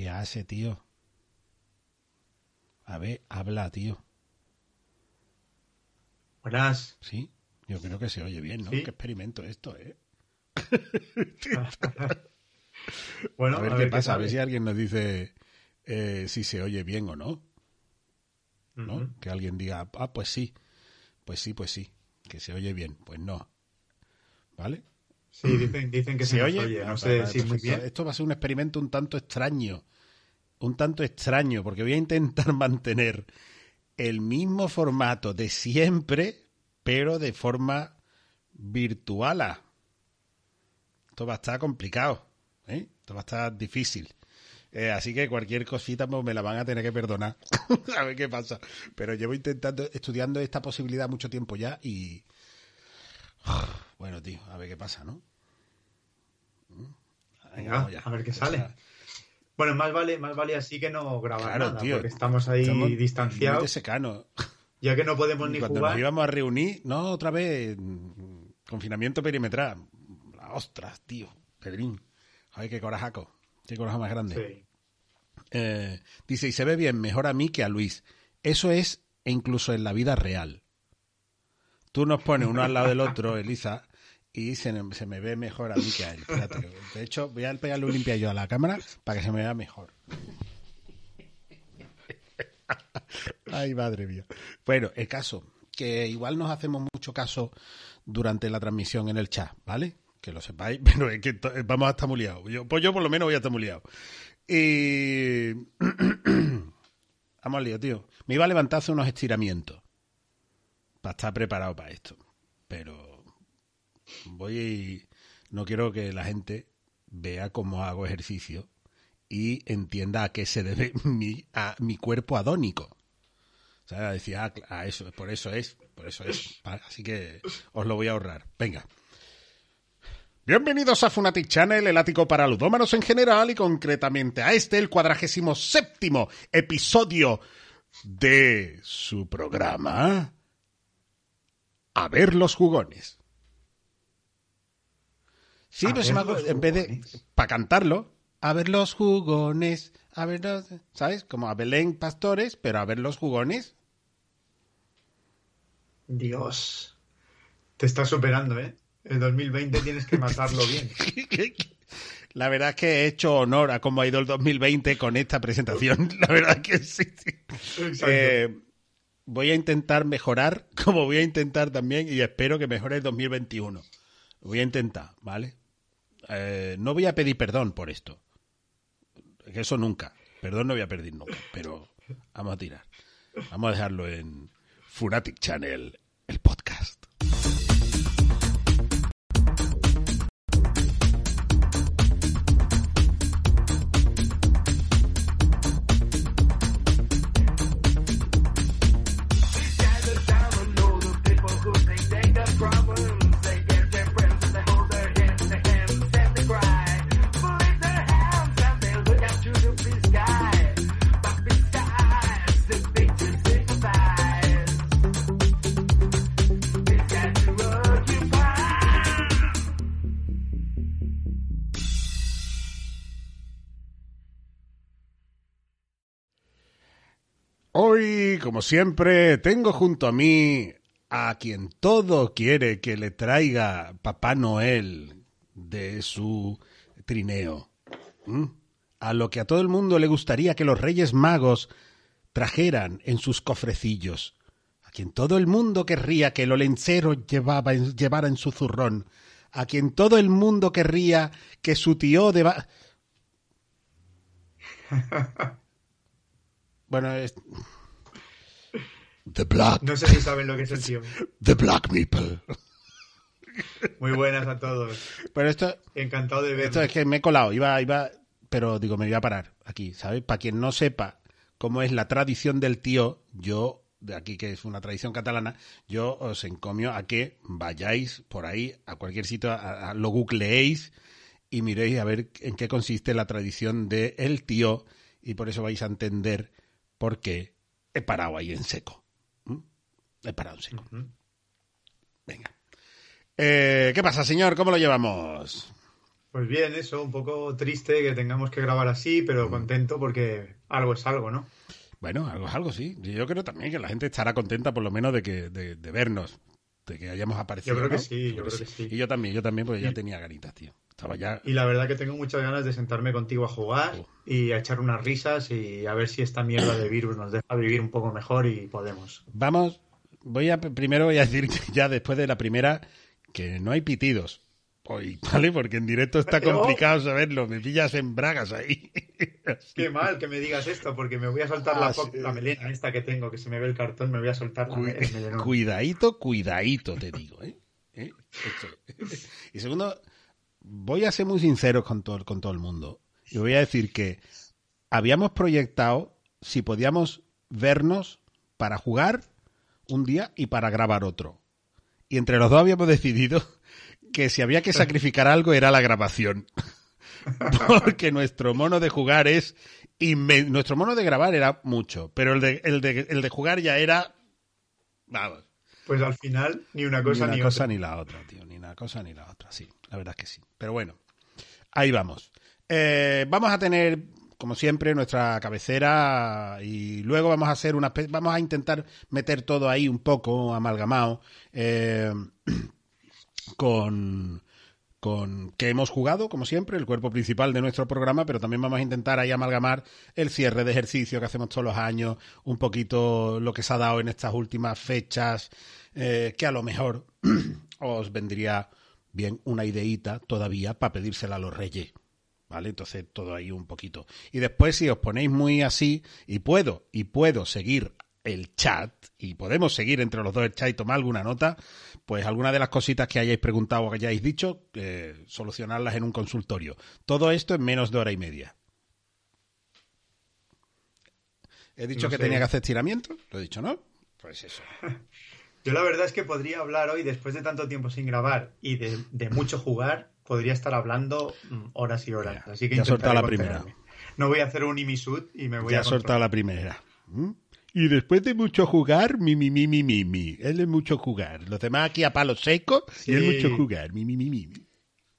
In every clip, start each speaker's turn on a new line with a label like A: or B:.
A: ¿Qué hace, tío? A ver, habla, tío.
B: Buenas.
A: Sí, yo creo que se oye bien, ¿no?
B: ¿Sí?
A: Qué experimento esto, ¿eh?
B: bueno,
A: a ver qué pasa, a ver si alguien nos dice eh, si se oye bien o no, ¿no? Que alguien diga, ah, pues sí, pues sí, pues sí, que se oye bien. Pues no. ¿Vale?
B: Sí, dicen, dicen que se, nos oye. No sé
A: vale,
B: si muy bien.
A: Esto va a ser un experimento un tanto extraño. Un tanto extraño, porque voy a intentar mantener el mismo formato de siempre, pero de forma virtual. Esto va a estar complicado. ¿eh? Esto va a estar difícil. Eh, así que cualquier cosita pues, me la van a tener que perdonar. a ver qué pasa. Pero llevo intentando, estudiando esta posibilidad mucho tiempo ya y. Bueno, tío, a ver qué pasa, ¿no?
B: Venga,
A: vamos ya.
B: a ver qué
A: sea,
B: sale. Bueno, más vale, más vale así que no grabar
A: Claro,
B: nada,
A: tío.
B: porque estamos ahí
A: estamos
B: distanciados.
A: secano.
B: Ya que no podemos ni
A: Cuando
B: jugar.
A: nos íbamos a reunir, no, otra vez, mm, confinamiento perimetral. Ostras, tío, Pedrín. Ay, qué corajaco. Qué coraje más grande.
B: Sí.
A: Eh, dice, y se ve bien, mejor a mí que a Luis. Eso es e incluso en la vida real. Tú nos pones uno al lado del otro, Elisa, y se, me ve mejor a mí que a él. De hecho, voy a pegarle un limpia yo a la cámara para que se me vea mejor. Ay, madre mía. Bueno, el caso, que igual nos hacemos mucho caso durante la transmisión en el chat, ¿vale? Que lo sepáis, pero es que vamos a estar muy liados. Yo, pues yo por lo menos voy a estar muy liado. Y... vamos al lío, tío. Me iba a levantar a hacer unos estiramientos para estar preparado para esto. Pero voy... No quiero que la gente vea cómo hago ejercicio y entienda a qué se debe mi, a mi cuerpo adónico. O sea, decía, ah, cl- ah, eso, por eso es, por eso es. Así que os lo voy a ahorrar. Venga. Bienvenidos a Funatic Channel, el ático para ludómanos en general y concretamente a este, el cuadragésimo séptimo episodio de su programa. A ver los jugones. Sí,
B: A
A: pero se me ha-
B: los
A: en vez de
B: jugones.
A: para cantarlo, a ver los jugones, a ver los, ¿sabes? Como a Belén Pastores, pero a ver los jugones.
B: Dios. Te estás superando, ¿eh? El 2020 tienes que matarlo bien.
A: La verdad es que he hecho honor a cómo ha ido el 2020 con esta presentación. La verdad que sí. sí.
B: Exacto.
A: Eh, voy a intentar mejorar, como voy a intentar también, y espero que mejore el 2021. Voy a intentar, ¿vale? Eh, no voy a pedir perdón por esto. Eso nunca. Perdón no voy a pedir nunca, pero vamos a tirar. Vamos a dejarlo en Funatic Channel, el podcast. Como siempre, tengo junto a mí a quien todo quiere que le traiga Papá Noel de su trineo. ¿Mm? A lo que a todo el mundo le gustaría que los Reyes Magos trajeran en sus cofrecillos. A quien todo el mundo querría que el olencero llevaba llevara en su zurrón. A quien todo el mundo querría que su tío deba... Bueno, es... The Black,
B: No sé si saben lo que es el tío.
A: the Black Meeple.
B: Muy buenas a todos.
A: Pero esto,
B: Encantado de
A: esto
B: verlos.
A: es que me he colado, iba, iba, pero digo, me voy a parar aquí, ¿sabes? Para quien no sepa cómo es la tradición del tío, yo, de aquí que es una tradición catalana, yo os encomio a que vayáis por ahí a cualquier sitio, a- a- lo googleéis y miréis a ver en qué consiste la tradición de el tío y por eso vais a entender por qué he parado ahí en seco. He parado seco. Venga. Eh, ¿Qué pasa, señor? ¿Cómo lo llevamos?
B: Pues bien, eso, un poco triste que tengamos que grabar así, pero contento porque algo es algo, ¿no?
A: Bueno, algo es algo, sí. Yo creo también que la gente estará contenta por lo menos de que de, de vernos, de que hayamos aparecido.
B: Yo creo que sí, yo creo que sí.
A: Y yo también, yo también, porque ya tenía ganitas, tío. Estaba ya...
B: Y la verdad que tengo muchas ganas de sentarme contigo a jugar
A: Oh.
B: y a echar unas risas y a ver si esta mierda de virus nos deja vivir un poco mejor y podemos.
A: Vamos, voy a primero voy a decir que ya después de la primera que no hay pitidos hoy, ¿vale? Porque en directo está complicado saberlo, me pillas en bragas ahí.
B: Qué mal que me digas esto porque me voy a soltar
A: Ah,
B: la,
A: sí.
B: fo- la melena esta que tengo, que se me ve el cartón, me voy a soltar la me- el melenón.
A: Cuidadito, cuidadito, te digo, ¿eh? ¿Eh? Y segundo, voy a ser muy sincero con todo, con todo el mundo. Y voy a decir que habíamos proyectado si podíamos vernos para jugar un día y para grabar otro. Y entre los dos habíamos decidido que si había que sacrificar algo era la grabación. Porque nuestro mono de jugar es inmen- Nuestro mono de grabar era mucho, pero el de, el de, el de jugar ya era... Vamos.
B: Pues al final ni una
A: Ni
B: cosa
A: una
B: ni,
A: cosa
B: otra.
A: ni la otra, tío. Ni una cosa ni la otra, sí. La verdad es que sí. Pero bueno, ahí vamos. Eh, vamos a tener, como siempre, nuestra cabecera y luego vamos a hacer una... Vamos a intentar meter todo ahí un poco amalgamado eh, con con que hemos jugado, como siempre, el cuerpo principal de nuestro programa, pero también vamos a intentar ahí amalgamar el cierre de ejercicio que hacemos todos los años, un poquito lo que se ha dado en estas últimas fechas, eh, que a lo mejor os vendría bien una ideita todavía para pedírsela a los reyes. ¿Vale? Entonces todo ahí un poquito. Y después si os ponéis muy así, y puedo, y puedo seguir el chat, y podemos seguir entre los dos el chat y tomar alguna nota, pues alguna de las cositas que hayáis preguntado o que hayáis dicho, eh, solucionarlas en un consultorio. Todo esto en menos de hora y media. He dicho
B: No
A: que
B: sé.
A: tenía que hacer estiramiento, lo he dicho, ¿no? Pues eso.
B: Yo la verdad es que podría hablar hoy, después de tanto tiempo sin grabar y de, de mucho jugar, podría estar hablando mm, horas y horas.
A: Ya,
B: Así que
A: ya ha soltado la primera.
B: No voy a hacer un imisud y me voy
A: ya
B: a
A: ha soltado la primera. ¿Mm? Y después de mucho jugar, mi, mi, mi, mi, mi, mi. Él es mucho jugar. Los demás aquí a palo seco y él
B: Sí.
A: mucho jugar. Mi, mi, mi, mi. mi.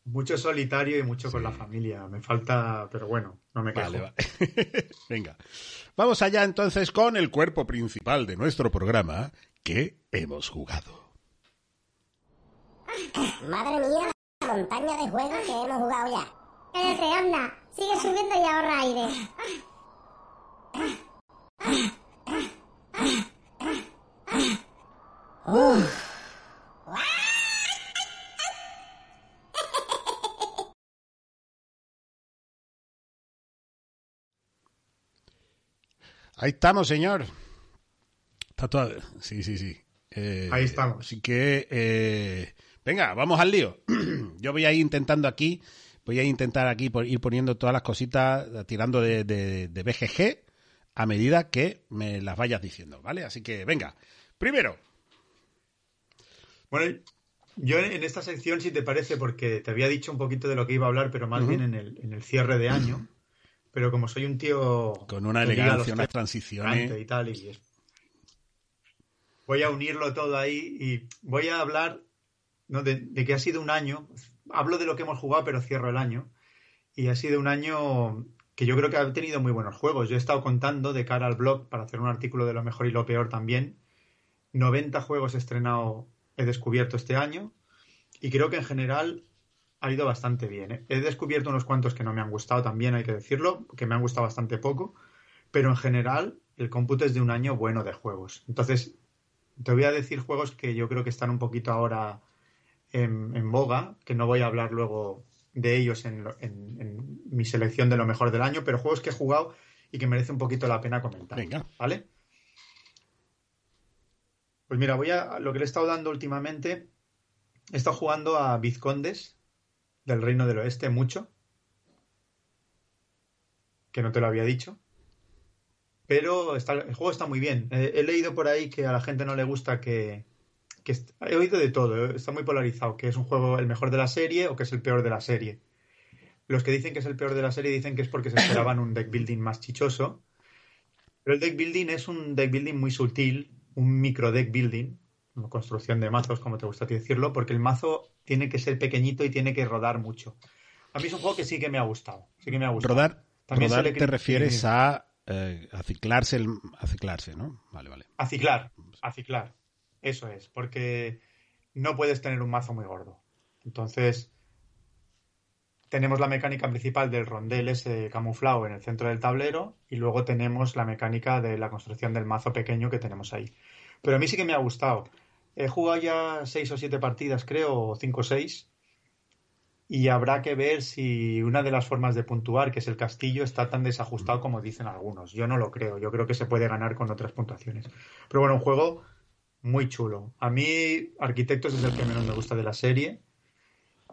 B: Mucho solitario y mucho con la familia. Me falta, pero bueno, no me quejo.
A: Vale, vale. Venga. Vamos allá entonces con el cuerpo principal de nuestro programa que hemos jugado.
C: Madre mía, montaña de juegos que hemos jugado ya. Cállate, anda. Sigue subiendo y ahorra aire.
A: Ahí estamos, señor. Está todo... Sí, sí, sí. Eh,
B: Ahí estamos.
A: Así que, eh, venga, vamos al lío. Yo voy a ir intentando aquí, voy a intentar aquí por ir poniendo todas las cositas, tirando de, de, de BGG a medida que me las vayas diciendo, ¿vale? Así que, venga. Primero,
B: Bueno, yo en esta sección, si te parece, porque te había dicho un poquito de lo que iba a hablar, pero más bien en el, en el cierre de año. Pero como soy un tío
A: con una elegancia, unas transiciones.
B: y tal, y voy a unirlo todo ahí y voy a hablar ¿no? de, que ha sido un año. Hablo de lo que hemos jugado, pero cierro el año. Y ha sido un año que yo creo que ha tenido muy buenos juegos. Yo he estado contando de cara al blog para hacer un artículo de lo mejor y lo peor también. 90 juegos estrenados he descubierto este año y creo que en general ha ido bastante bien. ¿eh? He descubierto unos cuantos que no me han gustado también, hay que decirlo, que me han gustado bastante poco, pero en general el cómputo es de un año bueno de juegos. Entonces, te voy a decir juegos que yo creo que están un poquito ahora en, en boga, que no voy a hablar luego de ellos en, lo- en- en mi selección de lo mejor del año, pero juegos que he jugado y que merece un poquito la pena comentar.
A: Venga.
B: ¿Vale? Pues mira, voy a lo que le he estado dando últimamente. He estado jugando a Vizcondes del Reino del Oeste mucho. Que no te lo había dicho. Pero está- el juego está muy bien. He leído por ahí que a la gente no le gusta que, que he oído de todo, eh, está muy polarizado, que es un juego el mejor de la serie o que es el peor de la serie. Los que dicen que es el peor de la serie dicen que es porque se esperaban un deck building más chichoso. Pero el deck building es un deck building muy sutil, un micro deck building, una construcción de mazos, como te gusta a ti decirlo, porque el mazo tiene que ser pequeñito y tiene que rodar mucho. A mí es un juego que sí que me ha gustado. Sí que me ha gustado.
A: Rodar,
B: También
A: rodar te refieres a eh, aciclarse, el, aciclarse, ¿no? Vale, vale.
B: A ciclar, a ciclar. Eso es, porque no puedes tener un mazo muy gordo. Entonces, tenemos la mecánica principal del rondel ese camuflado en el centro del tablero y luego tenemos la mecánica de la construcción del mazo pequeño que tenemos ahí. Pero a mí sí que me ha gustado. He jugado ya seis o siete partidas, creo, o cinco o seis. Y habrá que ver si una de las formas de puntuar, que es el castillo, está tan desajustado como dicen algunos. Yo no lo creo. Yo creo que se puede ganar con otras puntuaciones. Pero bueno, un juego muy chulo. A mí, Arquitectos es el que menos me gusta de la serie.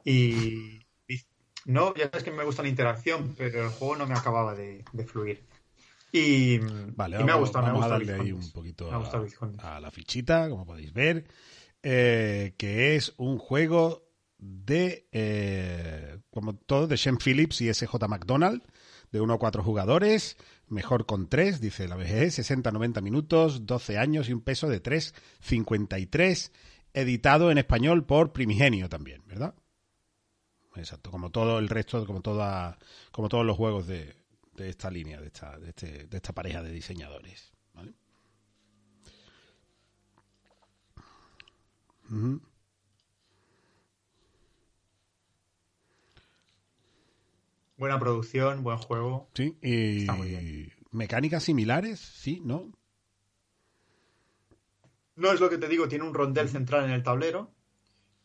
B: Y, y no, ya sabes que me gusta la interacción, pero el juego no me acababa de, de fluir. Y,
A: Vale,
B: y me ha
A: vamos,
B: gustado, me ha
A: vamos a
B: gustado
A: darle ahí un poquito
B: Me
A: a, a la fichita, como podéis ver, eh, que es un juego de, eh, como todo, de Shem Phillips y SJ McDonald, de 1 a 4 jugadores, mejor con 3, dice la BGE, 60-90 minutos, 12 años y un peso de 3,53, editado en español por Primigenio también, ¿verdad? Exacto, como todo el resto, como toda, como todos los juegos de, de esta línea, de esta, de, este- de esta pareja de diseñadores. ¿vale? Ujú.
B: Buena producción, buen juego.
A: Sí, y
B: Está muy bien.
A: mecánicas similares, sí, ¿no?
B: No es lo que te digo, tiene un rondel central en el tablero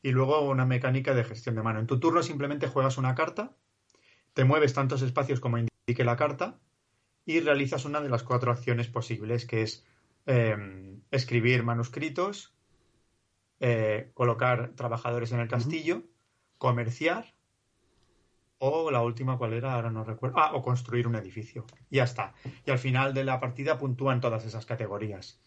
B: y luego una mecánica de gestión de mano. En tu turno simplemente juegas una carta, te mueves tantos espacios como indique la carta y realizas una de las cuatro acciones posibles, que es eh, escribir manuscritos, eh, colocar trabajadores en el castillo, comerciar o la última, ¿cuál era? Ahora no recuerdo. Ah, o construir un edificio. Ya está. Y al final de la partida puntúan todas esas categorías.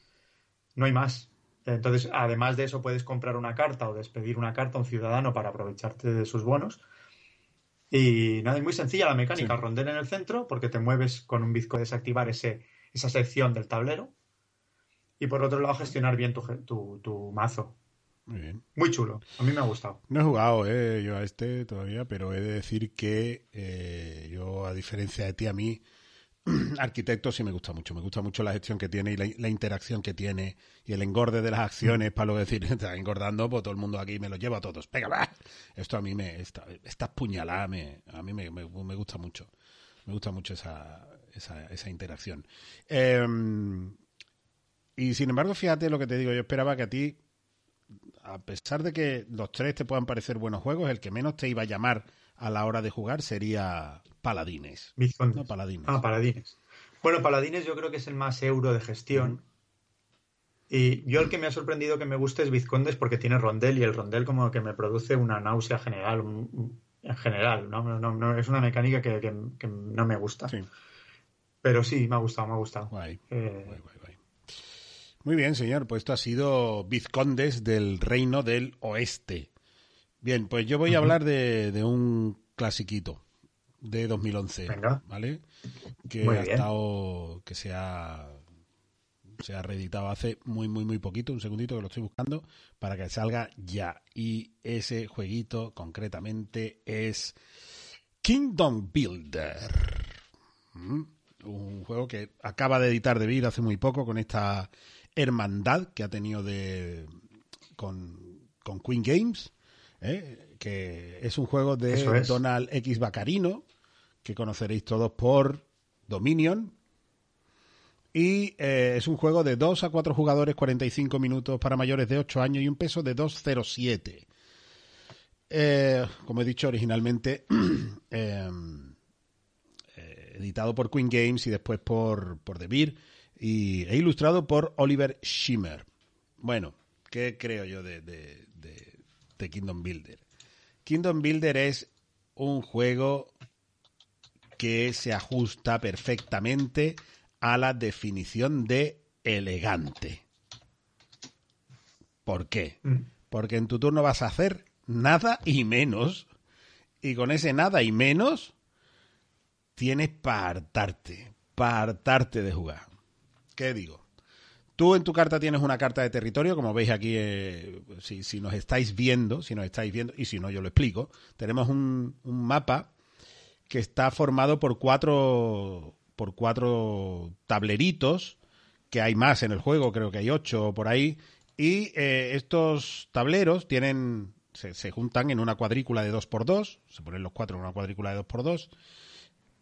B: No hay más. Entonces, además de eso, puedes comprar una carta o despedir una carta a un ciudadano para aprovecharte de sus bonos. Y nada, es muy sencilla la mecánica.
A: Sí.
B: Rondel en el centro, porque te mueves con un bizco desactivar ese, esa sección del tablero. Y por otro lado, gestionar bien tu, tu, tu mazo.
A: Muy bien.
B: Muy chulo. A mí me ha gustado.
A: No he jugado eh, yo a este todavía, pero he de decir que eh, yo, a diferencia de ti, a mí, Arquitecto sí me gusta mucho. Me gusta mucho la gestión que tiene y la, la interacción que tiene y el engorde de las acciones para luego decir, está engordando, pues todo el mundo aquí me lo lleva a todos. Va. Esto a mí me, esta, estas puñaladas me, a mí me, me- me gusta mucho. Me gusta mucho esa, esa, esa interacción. Eh, y sin embargo, fíjate lo que te digo, yo esperaba que a ti a pesar de que los tres te puedan parecer buenos juegos, el que menos te iba a llamar a la hora de jugar sería Paladines. No, Paladines.
B: Ah, Paladines. Bueno, Paladines yo creo que es el más euro de gestión. Y yo el que me ha sorprendido que me guste es Vizcondes porque tiene rondel y el rondel como que me produce una náusea general. un- en general, ¿no? No, no- es una mecánica que, que- que no me gusta.
A: Sí,
B: Pero sí, me ha gustado, me ha gustado.
A: guay.
B: Eh,
A: guay. Muy bien, señor. Pues esto ha sido Vizcondes del Reino del Oeste. Bien, pues yo voy a hablar de, de un clasiquito de 2011.
B: Venga.
A: ¿Vale? Que
B: Muy
A: ha
B: bien.
A: estado. que se ha. Se ha reeditado hace muy, muy, muy poquito, un segundito que lo estoy buscando, para que salga ya. Y ese jueguito concretamente es Kingdom Builder. Mm, Un juego que acaba de editar De Vir hace muy poco con esta hermandad que ha tenido de con, con Queen Games, ¿eh? que es un juego de
B: es.
A: Donald X Bacarino, que conoceréis todos por Dominion. Y eh, es un juego de 2 a 4 jugadores, 45 minutos para mayores de 8 años y un peso de 2,07. Eh, como he dicho originalmente, eh, eh, editado por Queen Games y después por, por The Beer y, e ilustrado por Oliver Schimmer. Bueno, ¿qué creo yo de, de- de- de Kingdom Builder? Kingdom Builder es un juego que se ajusta perfectamente a la definición de elegante. ¿Por qué?
B: mm,
A: Porque en tu turno vas a hacer nada y menos. Y con ese nada y menos tienes para hartarte. Para hartarte de jugar. ¿Qué digo? Tú en tu carta tienes una carta de territorio, como veis aquí, eh, si, nos estáis viendo, si nos estáis viendo, y si no, yo lo explico. Tenemos un, un mapa que está formado por cuatro, por cuatro tableritos, que hay más en el juego, creo que hay ocho por ahí, y eh, estos tableros tienen se, se, juntan en una cuadrícula de 2x2, se ponen los cuatro en una cuadrícula de 2x2,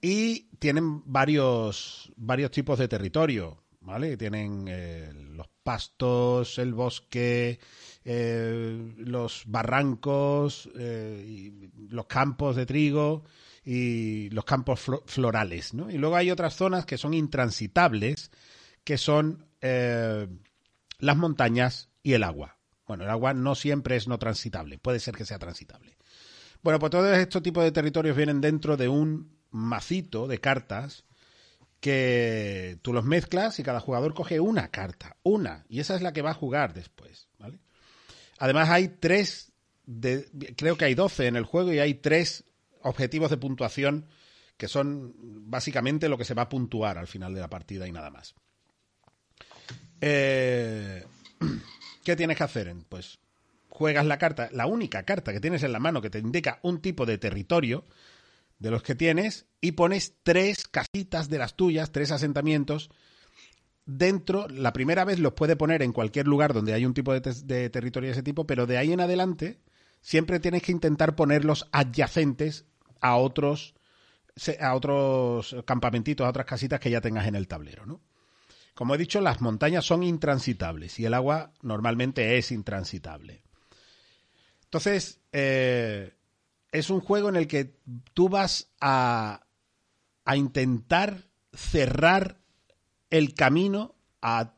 A: y tienen varios, varios tipos de territorio, ¿vale? Tienen eh, los pastos, el bosque, eh, los barrancos, eh, los campos de trigo y los campos florales, ¿no? Y luego hay otras zonas que son intransitables, que son eh, las montañas y el agua. Bueno, el agua no siempre es no transitable, puede ser que sea transitable. Bueno, pues todos estos tipos de territorios vienen dentro de un macito de cartas que tú los mezclas y cada jugador coge una carta, una, y esa es la que va a jugar después, ¿vale? Además hay tres, creo que hay doce en el juego y hay tres objetivos de puntuación que son básicamente lo que se va a puntuar al final de la partida y nada más. Eh, ¿Qué tienes que hacer? Pues juegas la carta, la única carta que tienes en la mano que te indica un tipo de territorio de los que tienes y pones tres casitas de las tuyas, tres asentamientos dentro. La primera vez los puede poner en cualquier lugar donde hay un tipo de, de territorio de ese tipo, pero de ahí en adelante siempre tienes que intentar ponerlos adyacentes a otros a otros campamentitos, a otras casitas que ya tengas en el tablero, ¿no? Como he dicho, las montañas son intransitables y el agua normalmente es intransitable. Entonces, eh, es un juego en el que tú vas a, a intentar cerrar el camino a,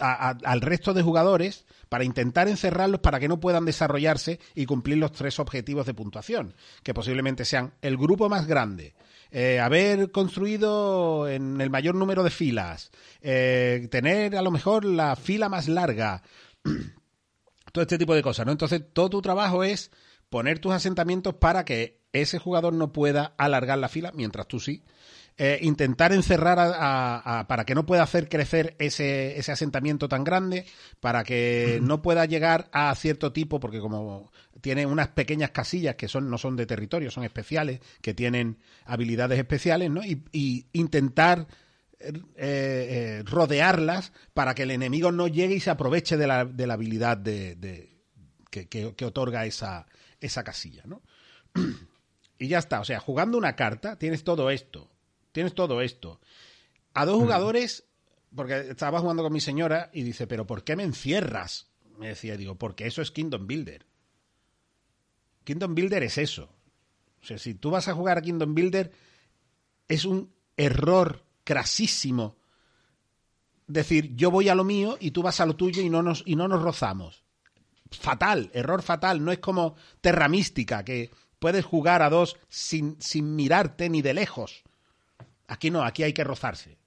A: a, al resto de jugadores para intentar encerrarlos para que no puedan desarrollarse y cumplir los tres objetivos de puntuación, que posiblemente sean el grupo más grande, eh, haber construido en el mayor número de filas, eh, tener a lo mejor la fila más larga, todo este tipo de cosas, ¿no? Entonces, todo tu trabajo es poner tus asentamientos para que ese jugador no pueda alargar la fila, mientras tú sí. Eh, intentar encerrar a, a, a, para que no pueda hacer crecer ese, ese asentamiento tan grande, para que no pueda llegar a cierto tipo, porque como tiene unas pequeñas casillas que son, no son de territorio, son especiales, que tienen habilidades especiales, ¿no? Y, y intentar eh, eh, rodearlas para que el enemigo no llegue y se aproveche de la, de la habilidad de, de que, que, que, otorga esa, esa casilla, ¿no? y ya está, o sea, jugando una carta tienes todo esto, tienes todo esto. A dos jugadores, porque estaba jugando con mi señora y dice, pero ¿por qué me encierras? Me decía, digo, porque eso es Kingdom Builder. Kingdom Builder es eso. O sea, si tú vas a jugar a Kingdom Builder, es un error crasísimo decir yo voy a lo mío y tú vas a lo tuyo y no nos, y no nos rozamos. Fatal, error fatal. No es como Terra Mística, que puedes jugar a dos sin, sin mirarte ni de lejos. Aquí no, aquí hay que rozarse.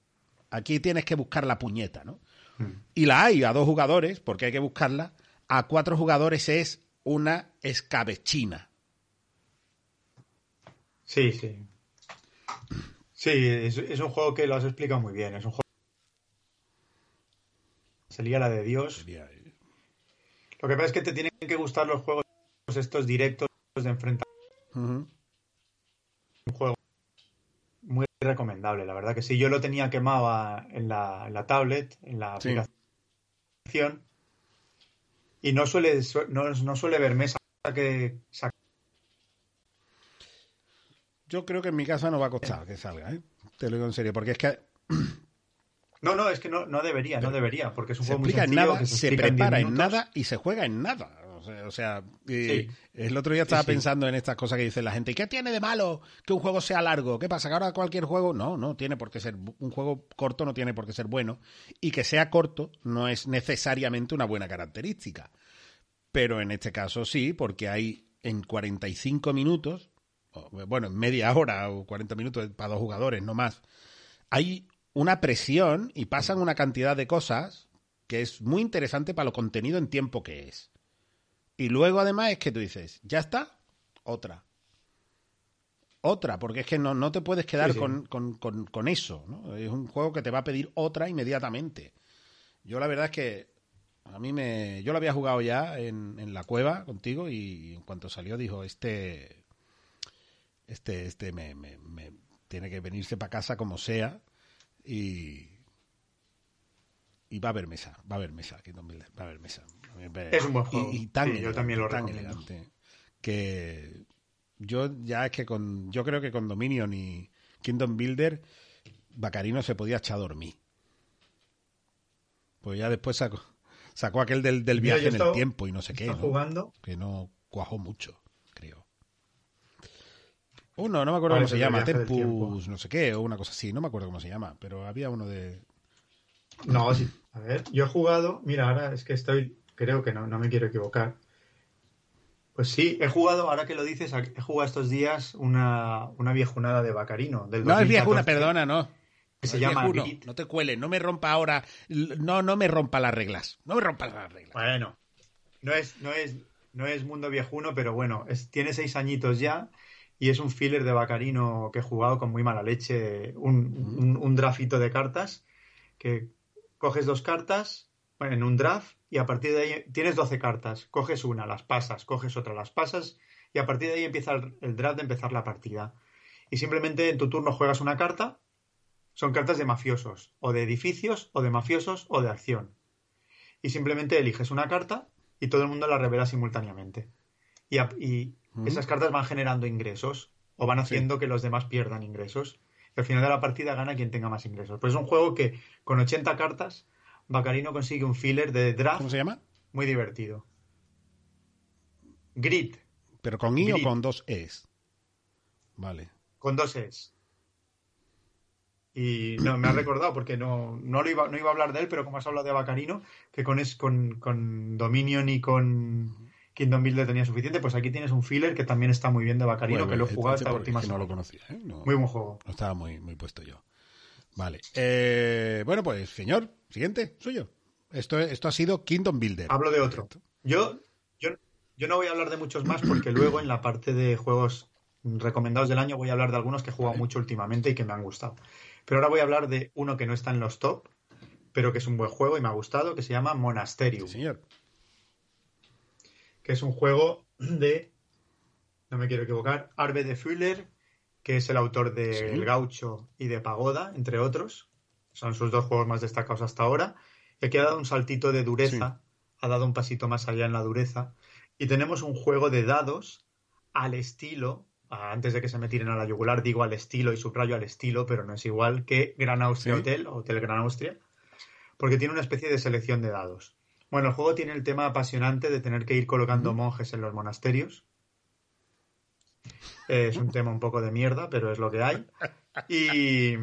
A: Aquí tienes que buscar la puñeta, ¿no? Mm. Y la hay a dos jugadores, porque hay que buscarla. A cuatro jugadores es una escabechina.
B: Sí, sí. Sí, es, es, un juego que lo has explicado muy bien. Es un juego. Sería la de Dios. Sería... Lo que pasa es que te tienen que gustar los juegos estos directos de enfrentamiento. Uh -huh. Un juego muy recomendable, la verdad que sí. Yo lo tenía quemado en la, en la tablet, en la sí. aplicación. Y no suele, no, no suele ver mesa que saca.
A: Yo creo que en mi casa no va a costar que salga, ¿eh? Te lo digo en serio, porque es que.
B: No, no, es que no, no debería, no debería, porque es un
A: se
B: juego muy
A: sencillo. Nada,
B: que
A: se,
B: se
A: prepara
B: en,
A: en, nada y se juega en nada. O sea, sí. el otro día estaba sí, sí. pensando en estas cosas que dice la gente. ¿Y qué tiene de malo que un juego sea largo? ¿Qué pasa? ¿Que ahora cualquier juego? No, no tiene por qué ser. Un juego corto no tiene por qué ser bueno. Y que sea corto no es necesariamente una buena característica. Pero en este caso sí, porque hay en 45 minutos, bueno, en media hora o 40 minutos para dos jugadores, no más, hay una presión y pasan una cantidad de cosas que es muy interesante para lo contenido en tiempo que es. Y luego además es que tú dices, ya está, otra. Otra, porque es que no, no te puedes quedar sí, sí. Con, con, con, con, eso. ¿no? Es un juego que te va a pedir otra inmediatamente. Yo la verdad es que a mí me... Yo lo había jugado ya en, en la cueva contigo y en cuanto salió dijo, este... Este, este me, me- me- tiene que venirse para casa como sea y y va a haber mesa, va a haber mesa, Kingdom Builder, va a haber mesa.
B: Es un buen juego.
A: Y, y tan
B: Sí, yo también lo
A: tan elegante que yo ya es que con yo creo que con Dominion y Kingdom Builder Bacarino se podía echar a dormir. Pues ya después sacó, sacó aquel del, del viaje en
B: estado-
A: el tiempo y no sé qué,
B: jugando.
A: que no cuajó mucho. Uno, no me acuerdo
B: ¿Cuál
A: cómo se llama, Tempus, no sé qué, o una cosa así, no me acuerdo cómo se llama, pero había uno de...
B: No, sí. A ver, yo he jugado. Mira, ahora es que estoy. Creo que no, no me quiero equivocar. Pues sí, he jugado, ahora que lo dices, he jugado estos días una, una viejunada de Bacarino. Del
A: No es viejuna,
B: 2014,
A: perdona, no.
B: Que se
A: No
B: llama
A: viejuno. No te cuele, no me rompa ahora, no, no me rompa las reglas, no me rompa las reglas.
B: Bueno, no es, no es, no es mundo viejuno, pero bueno, es, tiene seis añitos ya y es un filler de Bacarino que he jugado con muy mala leche, un, un, un drafito de cartas que coges dos cartas bueno, en un draft y a partir de ahí tienes 12 cartas, coges una, las pasas, coges otra, las pasas y a partir de ahí empieza el, el draft de empezar la partida. Y simplemente en tu turno juegas una carta, son cartas de mafiosos, o de edificios, o de mafiosos, o de acción y simplemente eliges una carta y todo el mundo la revela simultáneamente. Y, a- y Esas cartas van generando ingresos o van haciendo que los demás pierdan ingresos. Y al final de la partida gana quien tenga más ingresos. Pues es un juego que con 80 cartas Bacarino consigue un filler de draft
A: ¿Cómo se llama?
B: muy divertido. Grid,
A: ¿Pero con I o
B: Grit.
A: con dos Es? Vale.
B: con dos Es. Y no, me ha recordado porque no, no, lo iba, no iba a hablar de él, pero como has hablado de Bacarino, que con, es, con, con Dominion y con Kingdom Builder tenía suficiente, pues aquí tienes un filler que también está muy bien de Bacarino,
A: Bueno,
B: que lo he jugado esta última
A: que no lo
B: semana.
A: conocía, ¿eh? No,
B: Muy buen juego.
A: no estaba muy, muy puesto yo. Vale. Eh, bueno, pues, señor, siguiente, suyo. Esto, esto ha sido Kingdom Builder.
B: Hablo de otro. Yo, yo, yo no voy a hablar de muchos más porque luego en la parte de juegos recomendados del año voy a hablar de algunos que he jugado mucho últimamente y que me han gustado. Pero ahora voy a hablar de uno que no está en los top, pero que es un buen juego y me ha gustado, que se llama Monasterium.
A: Sí, señor.
B: Que es un juego de, no me quiero equivocar, Arve de Fuller, que es el autor de
A: Sí.
B: El Gaucho y de Pagoda, entre otros. Son sus dos juegos más destacados hasta ahora. Y aquí ha dado un saltito de dureza, ha dado un pasito más allá en la dureza. Y tenemos un juego de dados al estilo, antes de que se me tiren a la yugular, digo al estilo y subrayo al estilo, pero no es igual que Gran Austria
A: Sí.
B: Hotel, Hotel Gran Austria, porque tiene una especie de selección de dados. Bueno, el juego tiene el tema apasionante de tener que ir colocando monjes en los monasterios. Es un tema un poco de mierda, pero es lo que hay. Y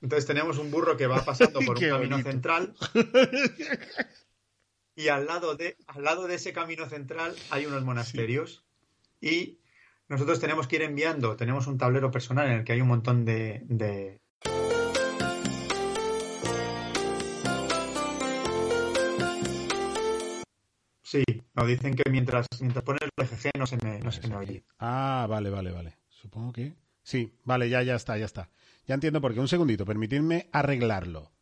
B: entonces tenemos un burro que va pasando por un camino
A: bonito.
B: central. Y al lado, de, al lado de ese camino central hay unos monasterios. Y nosotros tenemos que ir enviando, tenemos un tablero personal en el que hay un montón de, de- Sí, nos dicen que mientras, mientras pones el EGG no se me, no se me oye.
A: Ah, vale, vale, vale. Supongo que. Sí, vale, ya, ya está, ya está. Ya entiendo por qué. Un segundito, permitidme arreglarlo.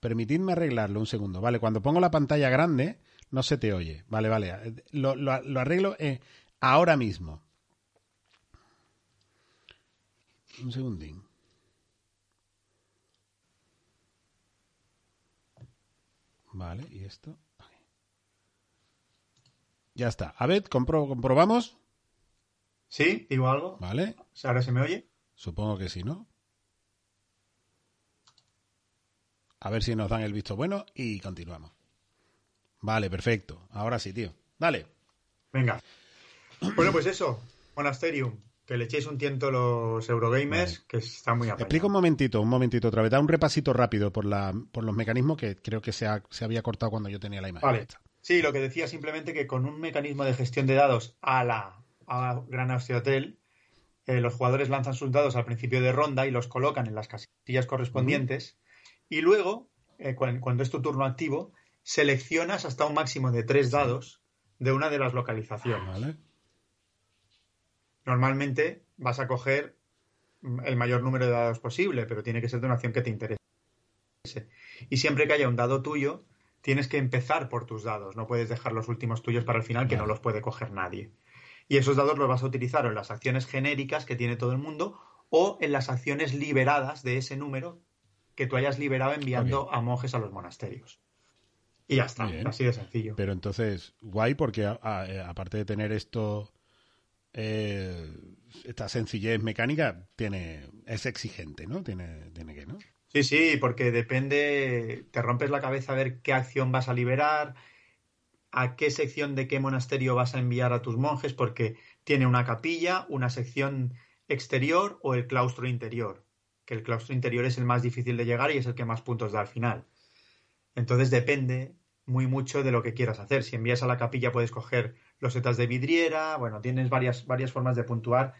A: Permitidme arreglarlo un segundo. Vale, cuando pongo la pantalla grande, no se te oye. Vale, vale. Lo, lo- lo arreglo eh, ahora mismo. Un segundín. Vale, y esto. Ya está. A ver, compro- comprobamos.
B: ¿Sí? ¿Digo algo?
A: Vale.
B: ¿Ahora se me oye?
A: Supongo que sí, ¿no? A ver si nos dan el visto bueno y continuamos. Vale, perfecto. Ahora sí, tío. Dale.
B: Venga. Bueno, pues eso. Monasterium. Que le echéis un tiento a los Eurogamers, que está muy apañado.
A: Explica un momentito, un momentito otra vez. Da un repasito rápido por, la, por los mecanismos que creo que se, ha- se había cortado cuando yo tenía la imagen.
B: Vale. Sí, lo que decía simplemente que con un mecanismo de gestión de dados a la a Gran Austria Hotel, eh, los jugadores lanzan sus dados al principio de ronda y los colocan en las casillas correspondientes. Y luego, eh, cuan- cuando es tu turno activo, seleccionas hasta un máximo de tres dados de una de las localizaciones.
A: Vale.
B: Normalmente vas a coger el mayor número de dados posible, pero tiene que ser de una acción que te interese. Y siempre que haya un dado tuyo, tienes que empezar por tus dados. No puedes dejar los últimos tuyos para el final, que no los puede coger nadie. Y esos dados los vas a utilizar en las acciones genéricas que tiene todo el mundo o en las acciones liberadas de ese número que tú hayas liberado enviando a monjes a los monasterios. Y ya está, así de sencillo.
A: Pero entonces, guay porque eh, aparte de tener esto, eh, esta sencillez mecánica, tiene es exigente, ¿no? Tiene, tiene que, ¿no?
B: Sí, sí, porque depende, te rompes la cabeza a ver qué acción vas a liberar, a qué sección de qué monasterio vas a enviar a tus monjes, porque tiene una capilla, una sección exterior o el claustro interior, que el claustro interior es el más difícil de llegar y es el que más puntos da al final. Entonces depende muy mucho de lo que quieras hacer. Si envías a la capilla puedes coger los setas de vidriera, bueno, tienes varias, varias formas de puntuar,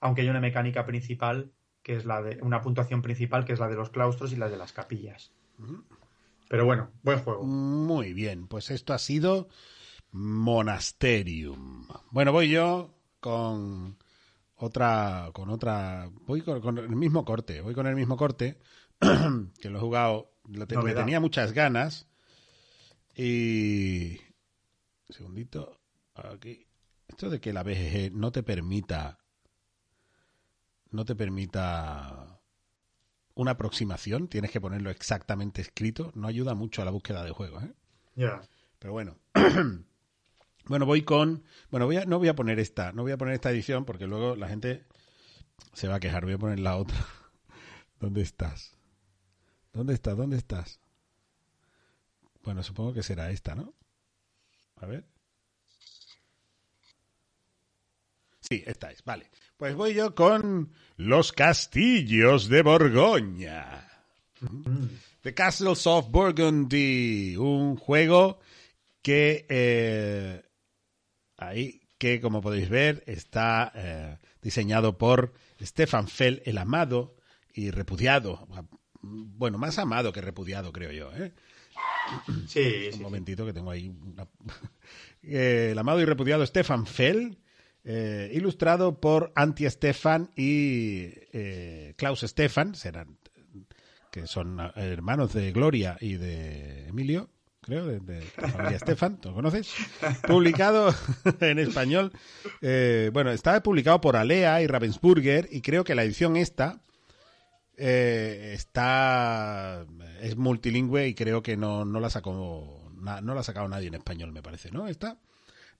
B: aunque hay una mecánica principal que es la de una puntuación principal que es la de los claustros y la de las capillas. Pero bueno, buen juego.
A: Muy bien, pues esto ha sido Monasterium. Bueno, voy yo con otra, con otra, voy con, el mismo corte, voy con el mismo corte, que lo he jugado, lo tenía muchas ganas y... Un segundito, aquí. Esto de que la BGG no te permita, no te permita una aproximación, tienes que ponerlo exactamente escrito, no ayuda mucho a la búsqueda de juego, ¿eh?
B: Ya.
A: Pero bueno. Bueno, voy con. Bueno, voy a, no voy a poner esta, no voy a poner esta edición porque luego la gente se va a quejar. Voy a poner la otra. ¿Dónde estás? ¿Dónde estás? ¿Dónde estás? Bueno, supongo que será esta, ¿no? A ver. Sí, esta es, vale. Pues voy yo con Los Castillos de Borgoña. Mm. The Castles of Burgundy, un juego que eh, ahí que, como podéis ver, está eh, diseñado por Stefan Fell, el amado y repudiado. Bueno, más amado que repudiado, creo yo. ¿eh?
B: Sí,
A: Un momentito que tengo ahí. Eh, el amado y repudiado Stefan Fell, ilustrado por Anti Stefan y Klaus Stefan, serán, que son hermanos de Gloria y de Emilio creo, de, la familia Stefan, ¿tú lo conoces? Publicado en español. Eh, bueno, está publicado por Alea y Ravensburger y creo que la edición esta eh, está es multilingüe y creo que no, no la sacó no la ha sacado nadie en español, me parece, ¿no? ¿Está?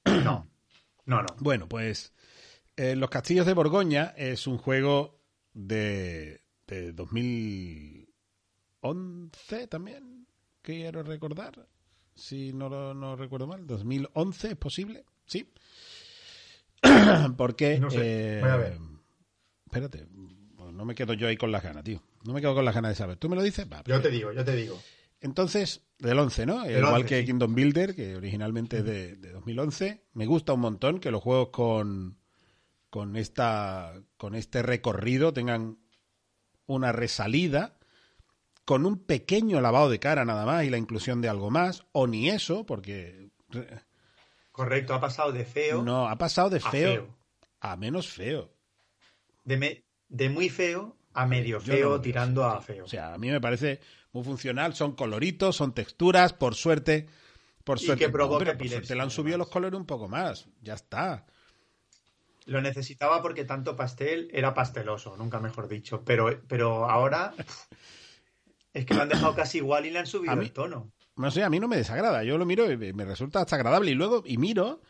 B: No, no, no.
A: Bueno, pues eh, Los Castillos de Borgoña es un juego de, de 2011 también, quiero recordar si no, no recuerdo mal, 2011, ¿es posible? Sí. Porque...
B: No sé, voy a ver. Eh,
A: espérate, no me quedo yo ahí con las ganas, tío. No me quedo con las ganas de saber. ¿Tú me lo dices?
B: yo te digo, yo te digo.
A: Entonces, del 11, ¿no? Igual que Kingdom Builder, que originalmente es de, de, 2011. Me gusta un montón que los juegos con, con, esta, con este recorrido tengan una resalida con un pequeño lavado de cara nada más y la inclusión de algo más, o ni eso, porque...
B: Correcto, ha pasado de feo.
A: No, ha pasado de feo a, menos feo.
B: De, de muy feo a medio feo, tirando a feo.
A: O sea, a mí me parece muy funcional, son coloritos, son texturas, por suerte... Por suerte,
B: que provoca
A: te le han subido los colores un poco más, ya está.
B: Lo necesitaba porque tanto pastel era pasteloso, nunca mejor dicho. Pero, pero ahora Es que lo han dejado casi igual y le han subido el tono.
A: No sé, a mí no me desagrada. Yo lo miro y me resulta hasta agradable. Y luego, y miro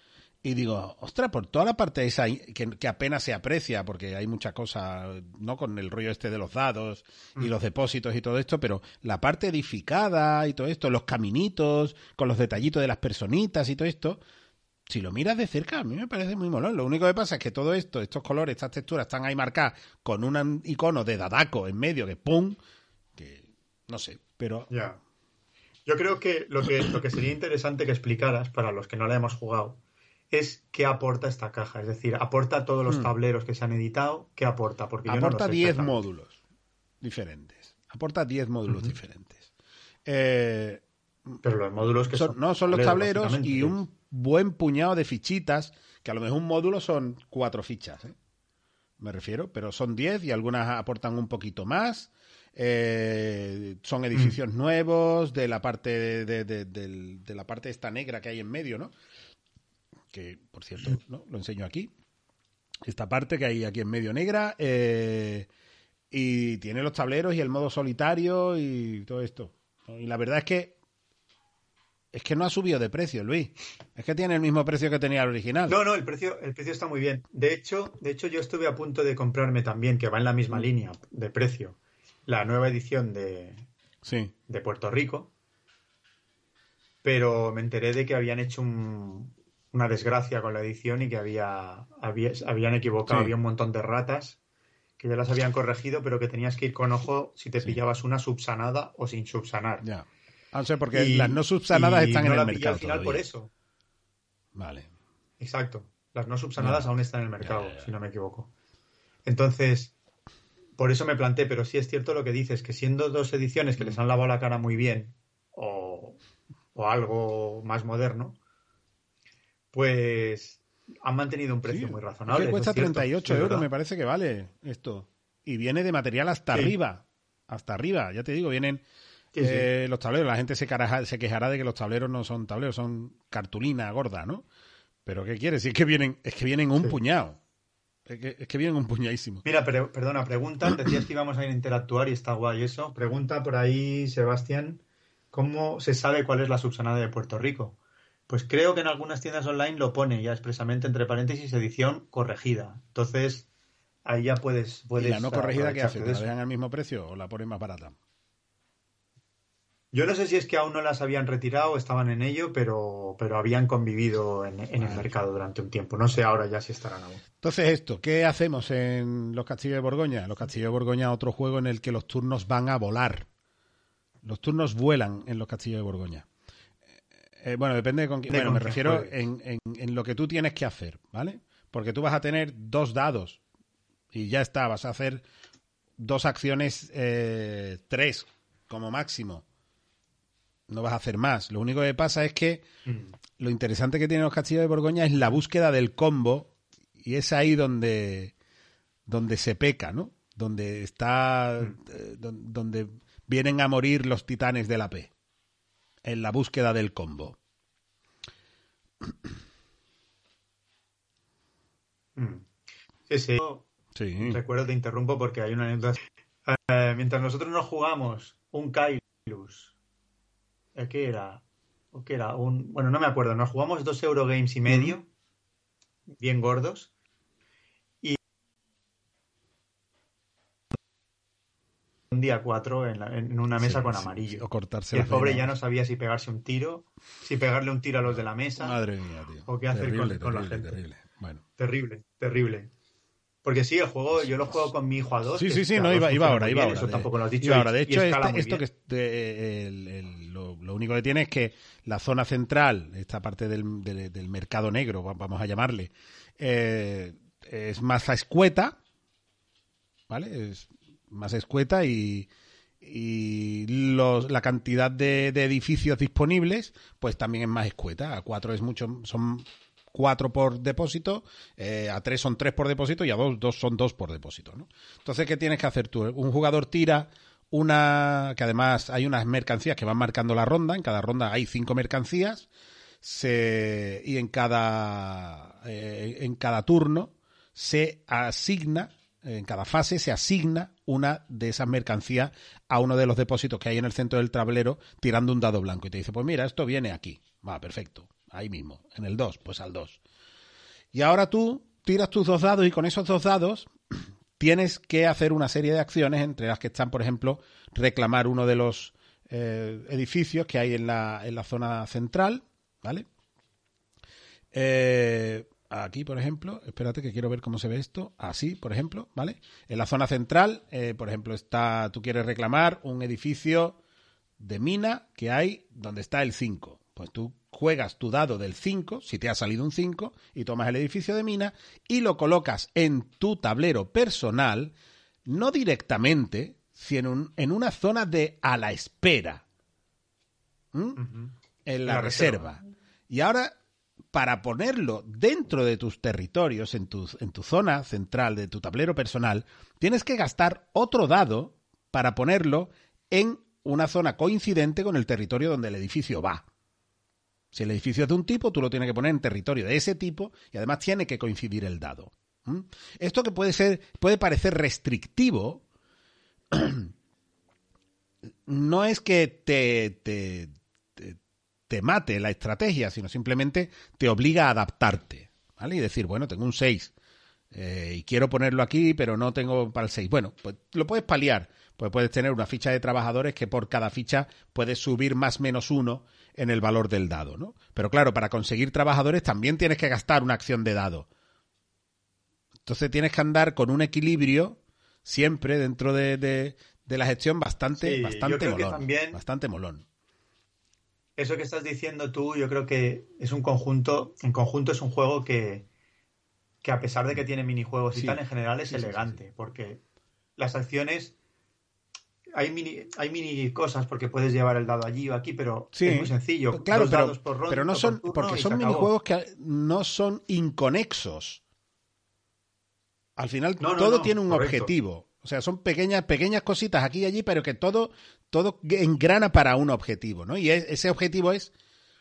A: y digo, ostras, por toda la parte esa que, apenas se aprecia, porque hay mucha cosa, no con el rollo este de los dados y mm. los depósitos y todo esto, pero la parte edificada y todo esto, los caminitos, con los detallitos de las personitas y todo esto, si lo miras de cerca, a mí me parece muy molón. Lo único que pasa es que todo esto, estos colores, estas texturas están ahí marcadas con un icono de Dadako en medio que ¡pum! que no sé, pero...
B: Ya. Yo creo que lo, que lo que sería interesante que explicaras, para los que no la hemos jugado, es qué aporta esta caja. Es decir, aporta todos los hmm. tableros que se han editado, ¿qué aporta? Porque
A: aporta 10 módulos diferentes. Aporta 10 módulos diferentes. Eh,
B: pero los módulos que son,
A: no son los tableros y un buen puñado de fichitas, que a lo mejor un módulo son cuatro fichas, ¿eh? me refiero, pero son 10 y algunas aportan un poquito más eh, son edificios mm. nuevos de la parte de, de, la parte esta negra que hay en medio, ¿no? Que por cierto ¿no? lo enseño aquí. Esta parte que hay aquí en medio negra. eh, y tiene los tableros y el modo solitario y todo esto. Y la verdad es que es que no ha subido de precio, Luis. Es que tiene el mismo precio que tenía el original.
B: No, no, el precio, el precio está muy bien. De hecho, de hecho, yo estuve a punto de comprarme también, que va en la misma línea de precio, la nueva edición de,
A: Sí.
B: de Puerto Rico. Pero me enteré de que habían hecho un- una desgracia con la edición y que había, había- habían equivocado,
A: Sí.
B: había un montón de ratas que ya las habían corregido, pero que tenías que ir con ojo si te
A: Sí.
B: pillabas una subsanada o sin subsanar.
A: Ya. Ah, no sé, porque
B: Y-
A: las no subsanadas están
B: no
A: en el mercado.
B: al final por eso.
A: Vale.
B: Exacto. Las no subsanadas aún están en el mercado,
A: Ya, ya, ya.
B: si no me equivoco. Entonces, por eso me planteé, pero sí es cierto lo que dices, que siendo dos ediciones
A: Mm.
B: que les han lavado la cara muy bien, o, o algo más moderno, pues han mantenido un precio
A: Sí,
B: muy
A: es
B: razonable.
A: que cuesta
B: es cierto,
A: 38
B: sí, es
A: euros, me parece que vale esto. Y viene de material hasta
B: Sí.
A: arriba. Hasta arriba, ya te digo, vienen
B: Sí,
A: eh, los tableros. La gente se, caraja- se quejará de que los tableros no son tableros, son cartulina gorda, ¿no? Pero ¿qué quieres? Si es que vienen, es que vienen un puñado. Es que, es que vienen un puñadísimo.
B: Mira, pero, perdona, pregunta, decías que íbamos a ir a interactuar y está guay eso. Pregunta por ahí, Sebastián, ¿cómo se sabe cuál es la subsanada de Puerto Rico? Pues creo que en algunas tiendas online lo pone ya expresamente entre paréntesis edición corregida. Entonces, ahí ya puedes...
A: ¿Y
B: puedes
A: la no corregida qué hace? ¿Te la dejan al mismo precio o la ponen más barata?
B: Yo no sé si es que aún no las habían retirado, estaban en ello, pero, pero habían convivido en, en el mercado durante un tiempo. No sé ahora ya si estarán aún.
A: Entonces, esto, ¿qué hacemos en los Castillos de Borgoña? Los Castillos de Borgoña, otro juego en el que los turnos van a volar. Los turnos vuelan en los Castillos de Borgoña. Eh, bueno, depende de con quién.
B: De
A: Bueno,
B: con
A: me refiero
B: juegues.
A: en, en- en lo que tú tienes que hacer, ¿vale? Porque tú vas a tener dos dados y ya está, vas a hacer dos acciones, eh, tres como máximo. No vas a hacer más. Lo único que pasa es que
B: Mm.
A: lo interesante que tienen los castillos de Borgoña es la búsqueda del combo y es ahí donde, donde se peca, ¿no? Donde está, eh, don- donde vienen a morir los titanes de la P. En la búsqueda del combo.
B: Mm. Sí, sí.
A: Sí.
B: Recuerdo, te interrumpo porque hay una anécdota. Eh, mientras nosotros nos jugamos un Kailus, ¿eh, ¿qué era? ¿O qué era? Un, bueno, no me acuerdo. Nos jugamos dos Eurogames y medio, bien gordos. Y un día cuatro en, la- en una mesa
A: Sí,
B: con
A: sí,
B: amarillo.
A: O cortarse
B: Y el pobre ya no sabía si pegarse un tiro, si pegarle un tiro a los de la mesa.
A: Madre mía, tío.
B: ¿O qué hacer
A: terrible,
B: con- con la gente?
A: terrible. Bueno.
B: Terrible, terrible. Porque sí, el juego, yo lo juego con mi hijo a dos.
A: Sí, sí, sí, no, iba, iba ahora, iba
B: bien,
A: ahora.
B: Eso
A: de-
B: tampoco lo has dicho.
A: iba
B: y-
A: ahora. De hecho, este- esto que el- el- lo, lo único que tiene es que la zona central, esta parte del, del- del mercado negro, va- vamos a llamarle, eh, es más escueta, ¿vale? Es más escueta y, y los- la cantidad de, de edificios disponibles, pues también es más escueta. A cuatro es mucho, son cuatro por depósito, eh, a tres son tres por depósito y a dos, dos son dos por depósito, ¿no? Entonces, ¿qué tienes que hacer tú? Un jugador tira una, que además hay unas mercancías que van marcando la ronda, en cada ronda hay cinco mercancías, se, y en cada, eh, en cada turno se asigna, en cada fase se asigna una de esas mercancías a uno de los depósitos que hay en el centro del tablero tirando un dado blanco y te dice, pues mira, esto viene aquí. Va, perfecto. Ahí mismo. En el 2, pues al 2. Y ahora tú tiras tus dos dados y con esos dos dados tienes que hacer una serie de acciones entre las que están, por ejemplo, reclamar uno de los eh, edificios que hay en la, en la zona central, ¿vale? Eh, aquí, por ejemplo, espérate que quiero ver cómo se ve esto. Así, por ejemplo, ¿vale? En la zona central, eh, por ejemplo, está, tú quieres reclamar un edificio de mina que hay donde está el 5. Pues tú juegas tu dado del 5, si te ha salido un 5, y tomas el edificio de mina y lo colocas en tu tablero personal, no directamente, sino en, un- en una zona de a la espera. ¿Mm? En la,
B: La
A: reserva.
B: reserva.
A: Y ahora, para ponerlo dentro de tus territorios, en tu, zona central de tu tablero personal, tienes que gastar otro dado para ponerlo en una zona coincidente con el territorio donde el edificio va. Si el edificio es de un tipo, tú lo tienes que poner en territorio de ese tipo y además tiene que coincidir el dado. Esto que puede ser, puede parecer restrictivo, no es que te, te, te, te mate la estrategia, sino simplemente te obliga a adaptarte. ¿Vale? Y decir, bueno, tengo un 6 eh, y quiero ponerlo aquí, pero no tengo para el 6. Bueno, pues lo puedes paliar. Pues puedes tener una ficha de trabajadores que por cada ficha puedes subir más menos uno en el valor del dado, ¿no? Pero claro, para conseguir trabajadores también tienes que gastar una acción de dado. Entonces tienes que andar con un equilibrio siempre dentro de, de, de la gestión bastante,
B: Sí,
A: molón.
B: también-
A: Bastante molón.
B: Eso que estás diciendo tú, yo creo que es un conjunto, en conjunto es un juego que, que a pesar de que tiene minijuegos y tal, en general es
A: Sí, sí, sí,
B: elegante, porque las acciones, hay mini, hay mini cosas porque puedes llevar el dado allí o aquí, pero
A: Sí,
B: es muy sencillo.
A: Claro,
B: Dos
A: pero,
B: dados por ronda,
A: pero no son, porque son
B: acabó.
A: minijuegos que no son inconexos. Al final
B: No, no,
A: todo
B: no,
A: tiene un
B: correcto.
A: objetivo. O sea, son pequeñas, pequeñas cositas aquí y allí, pero que todo, todo engrana para un objetivo, ¿no? Y es- ese objetivo es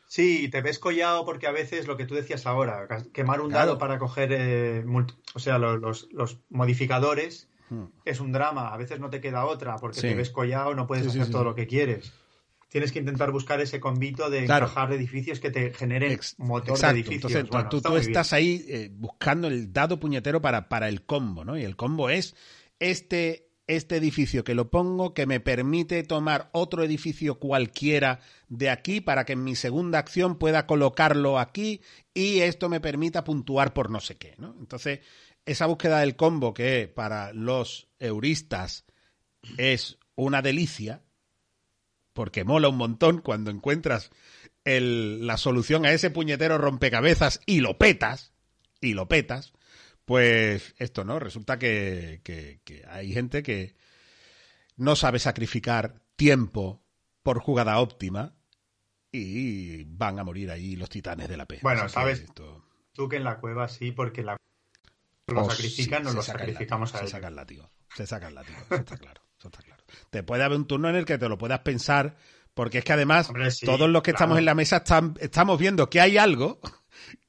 B: Sí, te ves collado porque a veces lo que tú decías ahora, quemar un
A: Claro.
B: dado para coger, eh, o sea, lo- los, los modificadores
A: Hmm.
B: es un drama. A veces no te queda otra porque
A: Sí.
B: te ves collado, no puedes
A: Sí,
B: hacer
A: sí,
B: todo lo que quieres. Tienes que intentar buscar ese convito de
A: Claro.
B: encajar edificios que te generen
A: Ex-
B: motor
A: Exacto.
B: de edificios.
A: Entonces
B: Bueno,
A: tú,
B: está
A: tú estás ahí eh, buscando el dado puñetero para, para el combo, ¿no? Y el combo es este, este edificio que lo pongo que me permite tomar otro edificio cualquiera de aquí para que en mi segunda acción pueda colocarlo aquí y esto me permita puntuar por no sé qué, ¿no? Entonces, esa búsqueda del combo que para los euristas es una delicia, porque mola un montón cuando encuentras el- la solución a ese puñetero rompecabezas y lo petas, y lo petas, pues esto, ¿no? Resulta que, que- que hay gente que no sabe sacrificar tiempo por jugada óptima y van a morir ahí los titanes de la P.
B: Bueno, ¿sabes?
A: esto-
B: Tú que en la cueva sí, porque la lo
A: Oh,
B: sacrifican,
A: sí, se
B: lo sacrificamos
A: látigo,
B: a
A: Se
B: ellos.
A: saca el látigo. Se saca el látigo. Eso está claro. Eso está claro. Te puede haber un turno en el que te lo puedas pensar, porque es que además
B: Hombre, sí,
A: todos los que
B: claro.
A: estamos en la mesa están- estamos viendo que hay algo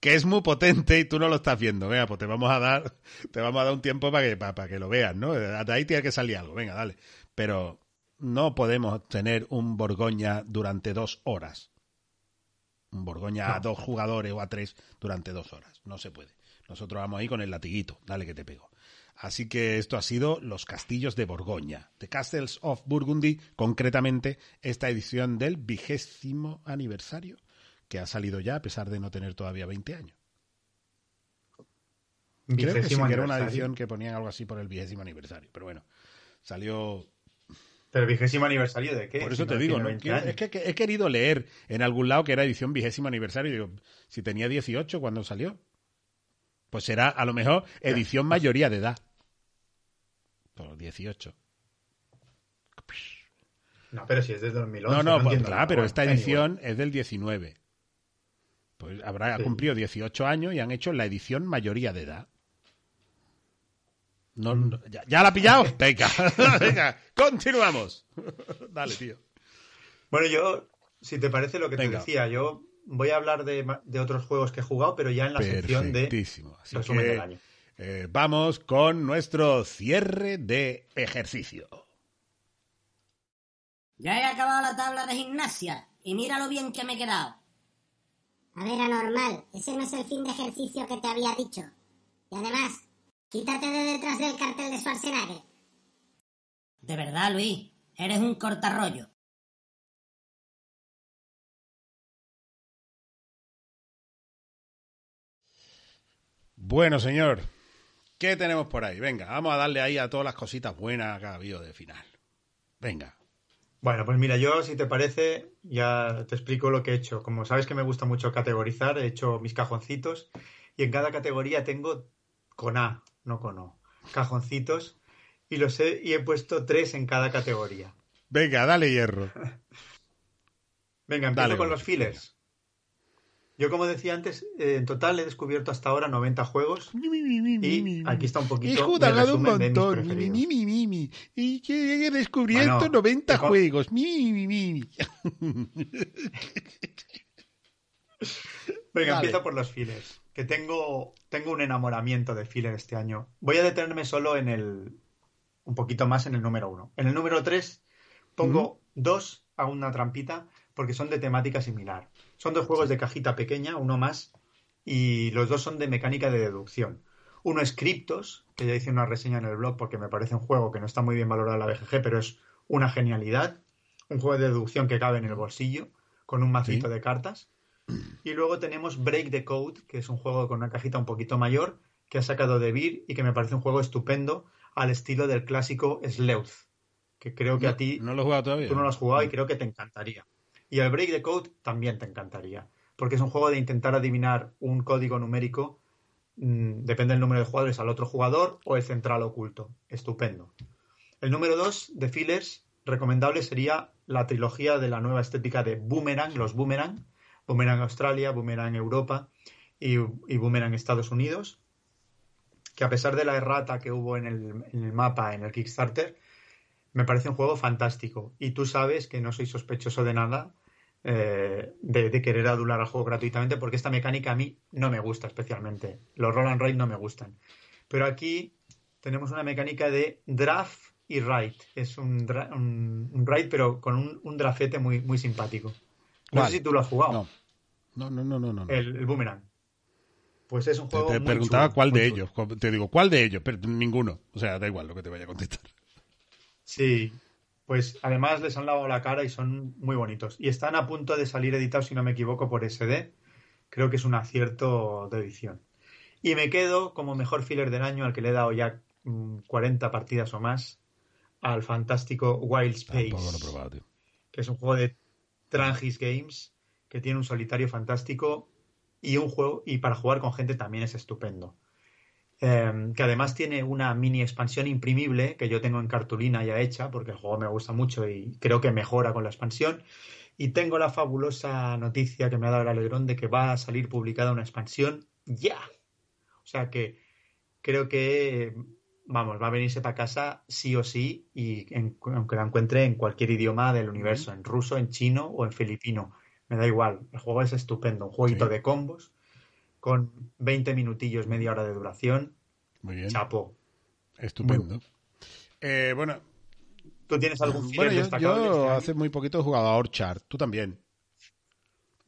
A: que es muy potente y tú no lo estás viendo. Venga, pues te vamos a dar, te vamos a dar un tiempo para que, para, para que lo veas, ¿no? De ahí tiene que salir algo. Venga, dale. Pero no podemos tener un Borgoña durante dos horas. Un Borgoña a dos jugadores o a tres durante dos horas. No se puede. Nosotros vamos ahí con el latiguito. Dale que te pego. Así que esto ha sido Los Castillos de Borgoña, The Castles of Burgundy, concretamente esta edición del vigésimo aniversario, que ha salido ya a pesar de no tener todavía 20 años. Creo que sí, que era una edición que ponían algo así por el vigésimo aniversario, pero bueno, salió...
B: ¿Pero vigésimo aniversario de qué?
A: Por
B: Si
A: eso te
B: no
A: digo, ¿no?
B: 20
A: Quiero-
B: años.
A: es que, he querido leer en algún lado que era edición vigésimo aniversario, y digo, si tenía 18 cuando salió, pues será a lo mejor edición mayoría de edad. Por 18.
B: No, pero si es desde 2011.
A: No, no, pues,
B: entiendo
A: claro, pero esta edición es del 19. Pues habrá
B: Sí.
A: cumplido 18 años y han hecho la edición mayoría de edad. No,
B: Mm.
A: no, ya, ¿ya la ha pillado? Venga, venga, continuamos. Dale, tío.
B: Bueno, yo, si te parece lo que
A: Venga.
B: te decía, yo voy a hablar de, de otros juegos que he jugado, pero ya en la sección de
A: Perfectísimo. Así
B: resumen
A: que,
B: del año.
A: eh, vamos con nuestro cierre de ejercicio.
D: Ya he acabado la tabla de gimnasia y mira lo bien que me he quedado.
C: A ver, anormal, ese no es el fin de ejercicio que te había dicho. Y además, quítate de detrás del cartel de Schwarzenegger.
D: De verdad, Luis, eres un cortarrollo.
A: Bueno, señor, ¿qué tenemos por ahí? Venga, vamos a darle ahí a todas las cositas buenas que ha habido de final. Venga.
B: Bueno, pues mira, yo, si te parece, ya te explico lo que he hecho. Como sabes que me gusta mucho categorizar, he hecho mis cajoncitos y en cada categoría tengo con A, no con O, cajoncitos y los he, y he puesto tres en cada categoría.
A: Venga, dale hierro.
B: Venga, empiezo
A: Dale,
B: con los fillers. Yo, como decía antes, eh, en total he descubierto hasta ahora 90 juegos y aquí está un poquito
A: ha dado un
B: resumen de mis
A: montón. Mi,
B: preferidos.
A: mi, mi, mi, mi. Y que he descubierto
B: Bueno,
A: 90
B: hijo.
A: juegos.
B: Venga, empiezo por los fillers. Que tengo, tengo un enamoramiento de filler este año. Voy a detenerme solo en el. Un poquito más en el número uno. En el número tres pongo dos a una trampita porque son de temática similar. Son dos juegos de cajita pequeña, uno más, y los dos son de mecánica de deducción. Uno es Cryptos, que ya hice una reseña en el blog porque me parece un juego que no está muy bien valorado en la BGG, pero es una genialidad. Un juego de deducción que cabe en el bolsillo, con un macito de cartas. Y luego tenemos Break the Code, que es un juego con una cajita un poquito mayor, que ha sacado de Beer y que me parece un juego estupendo al estilo del clásico Sleuth, que creo que a ti
A: No lo he jugado todavía.
B: tú no lo has jugado y creo que te encantaría. Y el Break the Code también te encantaría, porque es un juego de intentar adivinar un código numérico, mm, depende del número de jugadores al otro jugador o el central oculto. Estupendo. El número 2 de fillers recomendable sería la trilogía de la nueva estética de Boomerang, los Boomerang, Boomerang Australia, Boomerang Europa y, Boomerang Estados Unidos, que a pesar de la errata que hubo en el mapa, en el Kickstarter, me parece un juego fantástico. Y tú sabes que no soy sospechoso de nada eh, de, de querer adular al juego gratuitamente, porque esta mecánica a mí no me gusta especialmente. Los roll and ride no me gustan. Pero aquí tenemos una mecánica de draft y write. Es un, un, un write, pero con un, un drafete muy, muy simpático. No sé si tú lo has jugado.
A: No. No, no, no, no, no.
B: El, el Boomerang. Pues es un juego.
A: te
B: muy
A: preguntaba
B: chulo,
A: cuál
B: muy
A: de
B: chulo.
A: ellos. Te digo, ¿cuál de ellos? Pero ninguno. O sea, da igual lo que te vaya a contestar.
B: Sí, pues además les han lavado la cara y son muy bonitos. Y están a punto de salir editados, si no me equivoco, por SD. Creo que es un acierto de edición. Y me quedo como mejor filler del año, al que le he dado ya mm, 40 partidas o más, al fantástico Wild Space,
A: Tampoco lo he probado, tío.
B: que es un juego de Trangis Games, que tiene un solitario fantástico y un juego, y para jugar con gente también es estupendo. Eh, que además tiene una mini expansión imprimible que yo tengo en cartulina ya hecha, porque el juego me gusta mucho y creo que mejora con la expansión. Y tengo la fabulosa noticia que me ha dado el alegrón de que va a salir publicada una expansión ya. O sea que creo que, vamos, va a venirse para casa sí o sí, y en- aunque la encuentre en cualquier idioma del universo, en ruso, en chino o en filipino. Me da igual, el juego es estupendo, un jueguito
A: Sí.
B: de combos con 20 minutillos, media hora de duración.
A: Muy bien.
B: Chapo.
A: Estupendo. Eh, bueno,
B: ¿Tú tienes algún filler
A: bueno yo,
B: destacable
A: yo
B: este
A: hace muy poquito he jugado a Orchard. Tú también.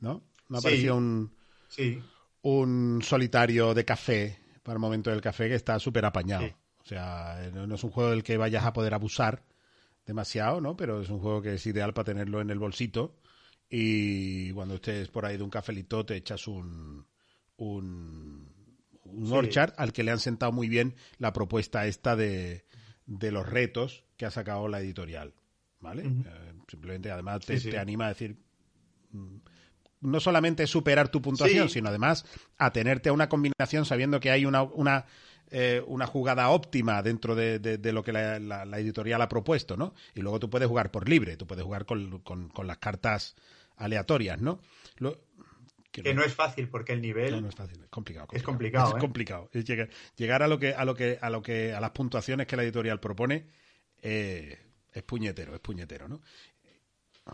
A: ¿No? Me ha
B: Sí.
A: parecido un,
B: Sí,
A: un solitario de café para el momento del café que está súper apañado.
B: Sí.
A: O sea, eh, no es un juego del que vayas a poder abusar demasiado, ¿no? Pero es un juego que es ideal para tenerlo en el bolsito y cuando estés por ahí de un cafelito te echas un, un, un
B: Sí.
A: Orchard al que le han sentado muy bien la propuesta esta de, de los retos que ha sacado la editorial, ¿vale? Eh, simplemente además te,
B: Sí, sí.
A: te anima a decir mm, no solamente superar tu puntuación, sino además a tenerte a una combinación sabiendo que hay una, una, eh, una jugada óptima dentro de, de- de lo que la, la- la editorial ha propuesto, ¿no? Y luego tú puedes jugar por libre, tú puedes jugar con, con- con las cartas aleatorias, ¿no? Lo-
B: que no es fácil porque el nivel...
A: no, no es fácil, es complicado.
B: Es complicado,
A: Es
B: ¿eh?
A: complicado. Es llegar, llegar a lo que, a lo que, a lo que, a las puntuaciones que la editorial propone, eh, es puñetero, es puñetero, ¿no?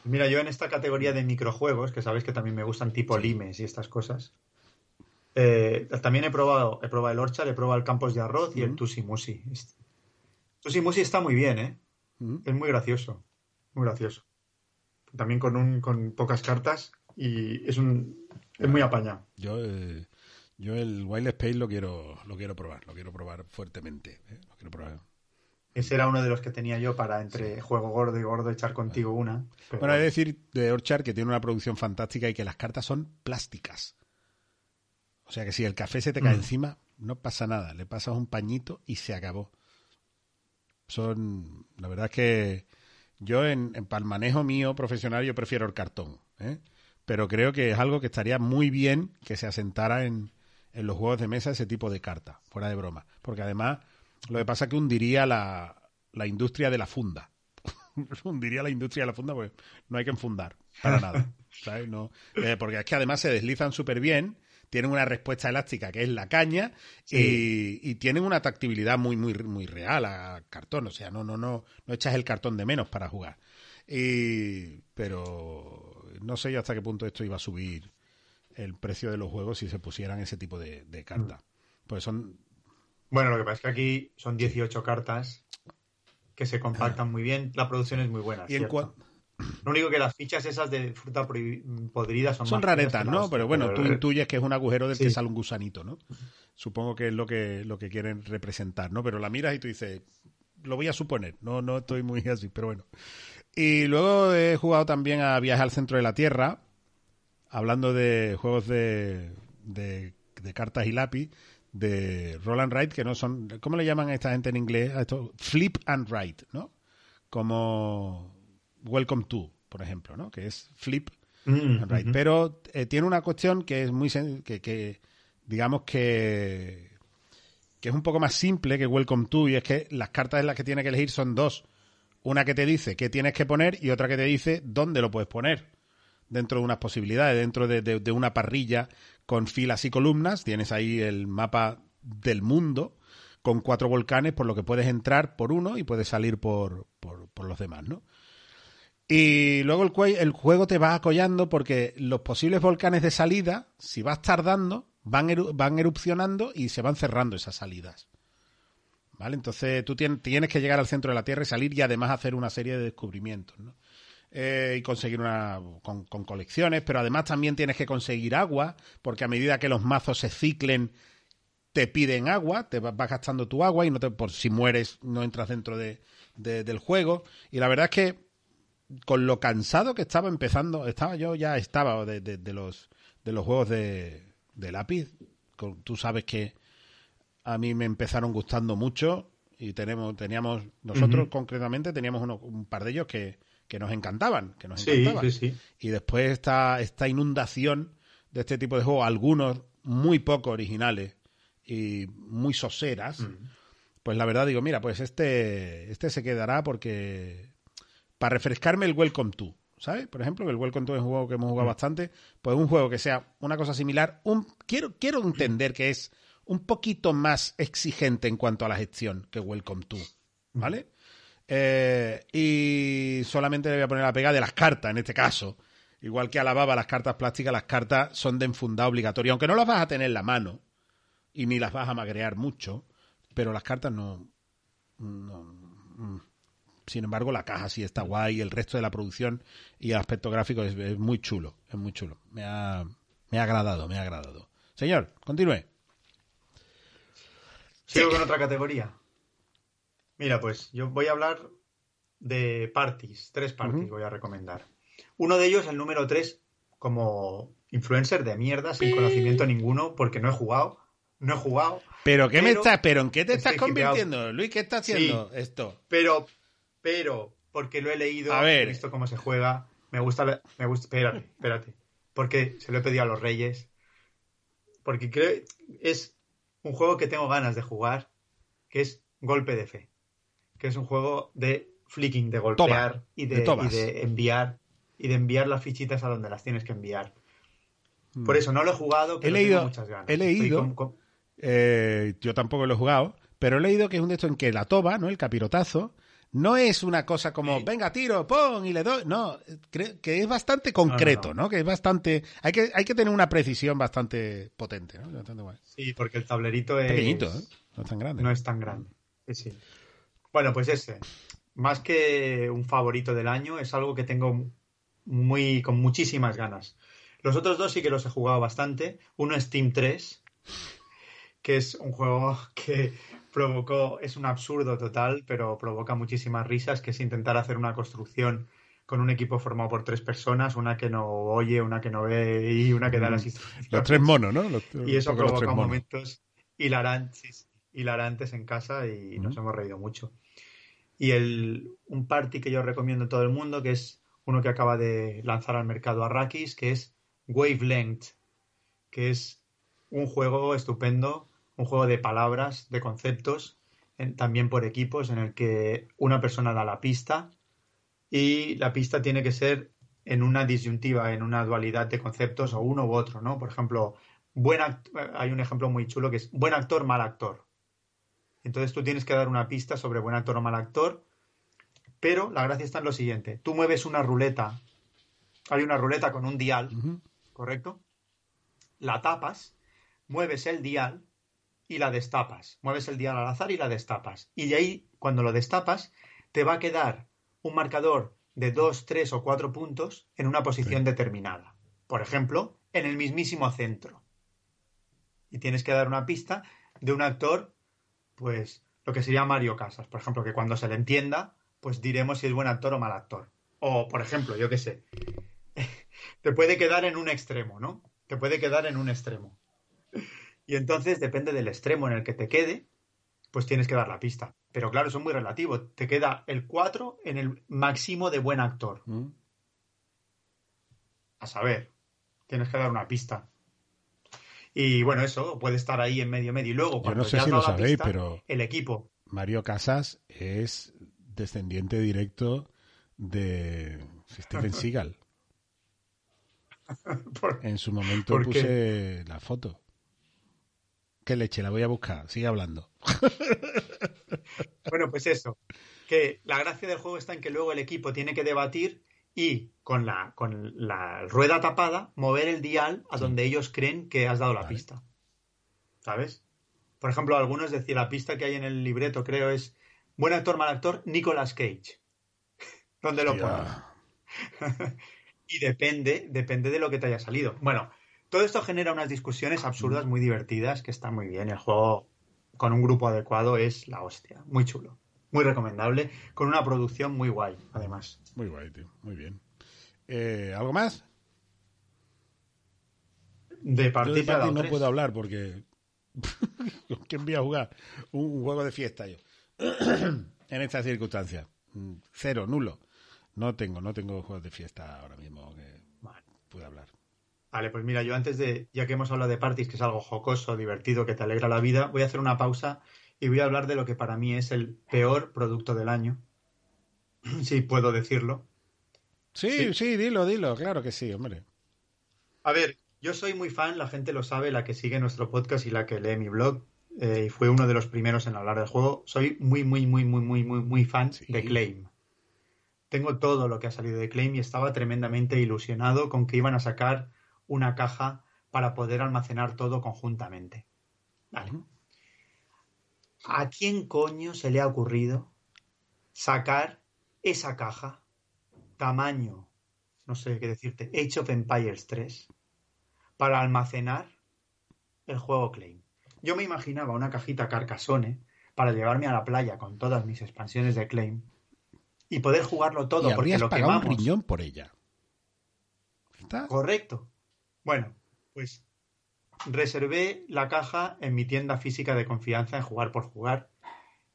B: Mira, yo en esta categoría de microjuegos, que sabes que también me gustan tipo limes y estas cosas, eh, también he probado, he probado el Orchard, he probado el Campos de Arroz y el
A: Ujú.
B: Tusi Musi. Tusi Musi está muy bien, ¿eh? Es muy gracioso, muy gracioso. También con, un, con pocas cartas y es un es muy apañado.
A: Yo, eh, yo el Wild Space lo quiero, lo quiero probar, lo quiero probar fuertemente. ¿eh? Lo quiero probar.
B: Ese era uno de los que tenía yo para entre juego gordo y gordo echar contigo una. pero-
A: Bueno, hay que decir de Orchard que tiene una producción fantástica y que las cartas son plásticas. O sea que si el café se te cae
B: Mm.
A: encima, no pasa nada. Le pasas un pañito y se acabó. Son, la verdad es que yo en, en para el manejo mío profesional yo prefiero el cartón. ¿eh? Pero creo que es algo que estaría muy bien que se asentara en, en los juegos de mesa ese tipo de carta, fuera de broma. Porque además lo que pasa es que hundiría la, la industria de la funda. hundiría la industria de la funda porque no hay que enfundar para nada. ¿sabes? No, eh, porque es que además se deslizan súper bien, tienen una respuesta elástica que es la caña y, y tienen una tactibilidad muy, muy, muy real a cartón. O sea, no, no, no, no echas el cartón de menos para jugar. Y, pero no sé yo hasta qué punto esto iba a subir el precio de los juegos si se pusieran ese tipo de, de cartas. Pues son
B: Bueno, lo que pasa es que aquí son 18 cartas que se compactan muy bien. La producción es muy buena.
A: Y en
B: Lo único que las fichas esas de fruta podrida son,
A: son raretas, ¿no?
B: las-
A: Pero bueno, tú intuyes que es un agujero del que sale un gusanito, ¿no? Supongo que es lo que, lo que quieren representar, ¿no? Pero la miras y tú dices, lo voy a suponer, no, no estoy muy así, pero bueno. Y luego he jugado también a Viaje al Centro de la Tierra, hablando de juegos de, de, de cartas y lápiz, de Roll and Write, que no son, ¿cómo le llaman a esta gente en inglés? A esto? Flip and Write, ¿no? Como Welcome to, por ejemplo, ¿no? Que es flip
B: Mm,
A: Right.
B: ujú.
A: Pero eh, tiene una cuestión que es muy que, que digamos que que es un poco más simple que Welcome to y es que las cartas en las que tienes que elegir son dos. Una que te dice qué tienes que poner y otra que te dice dónde lo puedes poner. Dentro de unas posibilidades, dentro de, de- una parrilla con filas y columnas, tienes ahí el mapa del mundo con cuatro volcanes por lo que puedes entrar por uno y puedes salir por, por, por los demás, ¿no? Y luego el, el juego te va acollando porque los posibles volcanes de salida, si vas tardando, van, van erupcionando y se van cerrando esas salidas. ¿Vale? Entonces tú tien- tienes que llegar al centro de la Tierra y salir y además hacer una serie de descubrimientos, ¿no? Eh, y conseguir una con, con colecciones, pero además también tienes que conseguir agua, porque a medida que los mazos se ciclen, te piden agua, te vas gastando tu agua y no te, por si mueres no entras dentro de- de- del juego. Y la verdad es que con lo cansado que estaba empezando, estaba yo ya estaba de, de- los de los juegos de, lápiz. Tú sabes que a mí me empezaron gustando mucho y tenemos teníamos nosotros concretamente teníamos uno- un par de ellos que, que nos encantaban, que nos
B: Sí,
A: encantaban.
B: sí, sí.
A: Y después esta, esta inundación de este tipo de juegos, algunos muy poco originales y muy soseras, pues la verdad digo, mira, pues este, este se quedará porque para refrescarme el Welcome to, ¿sabes? Por ejemplo, que el Welcome to es un juego que hemos jugado bastante, pues un juego que sea una cosa similar, un quiero quiero entender que es un poquito más exigente en cuanto a la gestión que Welcome to, ¿vale? Eh, y solamente le voy a poner la pega de las cartas, en este caso. Igual que alababa las cartas plásticas, las cartas son de enfundado obligatorio, aunque no las vas a tener en la mano y ni las vas a magrear mucho, pero las cartas no. mm. sin embargo, la caja sí está guay, el resto de la producción y el aspecto gráfico es, es muy chulo, es muy chulo. Me ha, me ha agradado, me ha agradado. Señor, continúe.
B: Sigo con otra categoría. Mira, pues yo voy a hablar de parties. Tres parties voy a recomendar. Uno de ellos, el número tres, como influencer de mierda, sin conocimiento ninguno, porque no he jugado. No he jugado.
A: ¿Pero qué me estás, pero en qué te estás convirtiendo, Luis? ¿Qué está haciendo esto?
B: Pero, pero, porque lo he leído,
A: A ver.
B: he visto cómo se juega. Me gusta, la- me gusta. Espérate, espérate. Porque se lo he pedido a los Reyes. Porque creo es un juego que tengo ganas de jugar, que es Golpe de Fe. Que es un juego de flicking, de golpear
A: Toma,
B: y,
A: de
B: y de enviar y de enviar las fichitas a donde las tienes que enviar.
A: Mm.
B: Por eso no lo he jugado, pero
A: leído-
B: tengo muchas ganas.
A: he leído-
B: Estoy con- con-
A: Eh, yo tampoco lo he jugado, pero he leído que es un de estos en que la toba, ¿no? El capirotazo, no es una cosa como,
B: Sí.
A: venga, tiro, pon y le doy. No, creo que es bastante concreto,
B: no.
A: ¿no? Que es bastante. Hay que, hay que tener una precisión bastante potente, ¿no? Bastante guay.
B: Sí, porque el tablerito es
A: Pequeñito, ¿eh? No es tan grande.
B: No es tan grande. Sí, sí. Bueno, pues ese. Más que un favorito del año, es algo que tengo muy, con muchísimas ganas. Los otros dos sí que los he jugado bastante. Uno es Team 3, que es un juego que provocó, es un absurdo total, pero provoca muchísimas risas, que es intentar hacer una construcción con un equipo formado por tres personas, una que no oye, una que no ve y una que da las instrucciones.
A: Los tres monos, ¿no? Los-
B: Y eso provoca momentos hilarantes, hilarantes en casa y nos hemos reído mucho. Y el, un party que yo recomiendo a todo el mundo, que es uno que acaba de lanzar al mercado Arrakis, que es Wavelength, que es un juego estupendo, un juego de palabras, de conceptos, en- también por equipos, en el que una persona da la pista y la pista tiene que ser en una disyuntiva, en una dualidad de conceptos o uno u otro, ¿no? Por ejemplo, buen hay un ejemplo muy chulo que es buen actor, mal actor. Entonces tú tienes que dar una pista sobre buen actor o mal actor, pero la gracia está en lo siguiente. Tú mueves una ruleta, hay una ruleta con un dial. ¿correcto? la tapas, mueves el dial y la destapas. Mueves el dial al azar y la destapas. Y de ahí, cuando lo destapas, te va a quedar un marcador de 2, 3 o 4 puntos en una posición determinada. Por ejemplo, en el mismísimo centro. Y tienes que dar una pista de un actor, pues lo que sería Mario Casas, por ejemplo, que cuando se le entienda, pues diremos si es buen actor o mal actor. O, por ejemplo, yo qué sé, te puede quedar en un extremo, ¿no? Te puede quedar en un extremo. Y entonces, depende del extremo en el que te quede, pues tienes que dar la pista. Pero claro, eso es muy relativo. Te queda el 4 en el máximo de buen actor.
A: ¿Mm?
B: A saber, tienes que dar una pista. Y bueno, eso puede estar ahí en medio medio. Y luego,
A: Yo
B: cuando
A: no sé si lo sabéis,
B: pista,
A: pero
B: el equipo.
A: Mario Casas es descendiente directo de Steven Seagal. En su momento puse la foto. ¿Qué leche? La voy a buscar. Sigue hablando.
B: Bueno, pues eso. Que la gracia del juego está en que luego el equipo tiene que debatir y con la, con la rueda tapada mover el dial a donde ellos creen que has dado la
A: Vale.
B: pista. ¿Sabes? Por ejemplo, algunos decían la pista que hay en el libreto, creo, es buen actor, mal actor, Nicolas Cage. ¿Dónde lo pones? Y depende, depende de lo que te haya salido. Bueno, todo esto genera unas discusiones absurdas muy divertidas que están muy bien. El juego con un grupo adecuado es la hostia. Muy chulo. Muy recomendable. Con una producción muy guay, además.
A: Muy guay, tío. Muy bien. Eh, ¿Algo más?
B: De
A: Yo de
B: partir
A: Party no puedo hablar porque... ¿Con quién voy a jugar? Un, juego de fiesta yo. en estas circunstancias. Mm, Cero, nulo. No tengo, no tengo juegos de fiesta ahora mismo que pueda hablar.
B: Vale, pues mira, yo antes de, ya que hemos hablado de parties, que es algo jocoso, divertido, que te alegra la vida, voy a hacer una pausa y voy a hablar de lo que para mí es el peor producto del año. Si puedo decirlo.
A: Sí,
B: Sí.
A: sí, dilo, dilo. Claro que sí, hombre.
B: A ver, yo soy muy fan, la gente lo sabe, la que sigue nuestro podcast y la que lee mi blog, eh, y fue uno de los primeros en hablar del juego. Soy muy, muy, muy, muy, muy, muy, muy fan
A: Sí.
B: de Claim. Tengo todo lo que ha salido de Claim y estaba tremendamente ilusionado con que iban a sacar una caja para poder almacenar todo conjuntamente. Vale. ¿A quién coño se le ha ocurrido sacar esa caja tamaño, no sé qué decirte, Age of Empires 3 para almacenar el juego Claim? Yo me imaginaba una cajita Carcassonne para llevarme a la playa con todas mis expansiones de Claim y poder jugarlo todo
A: y
B: porque lo
A: pagado un
B: quemamos.
A: riñón por ella. ¿Está?
B: Correcto. Bueno, pues reservé la caja en mi tienda física de confianza en Jugar por Jugar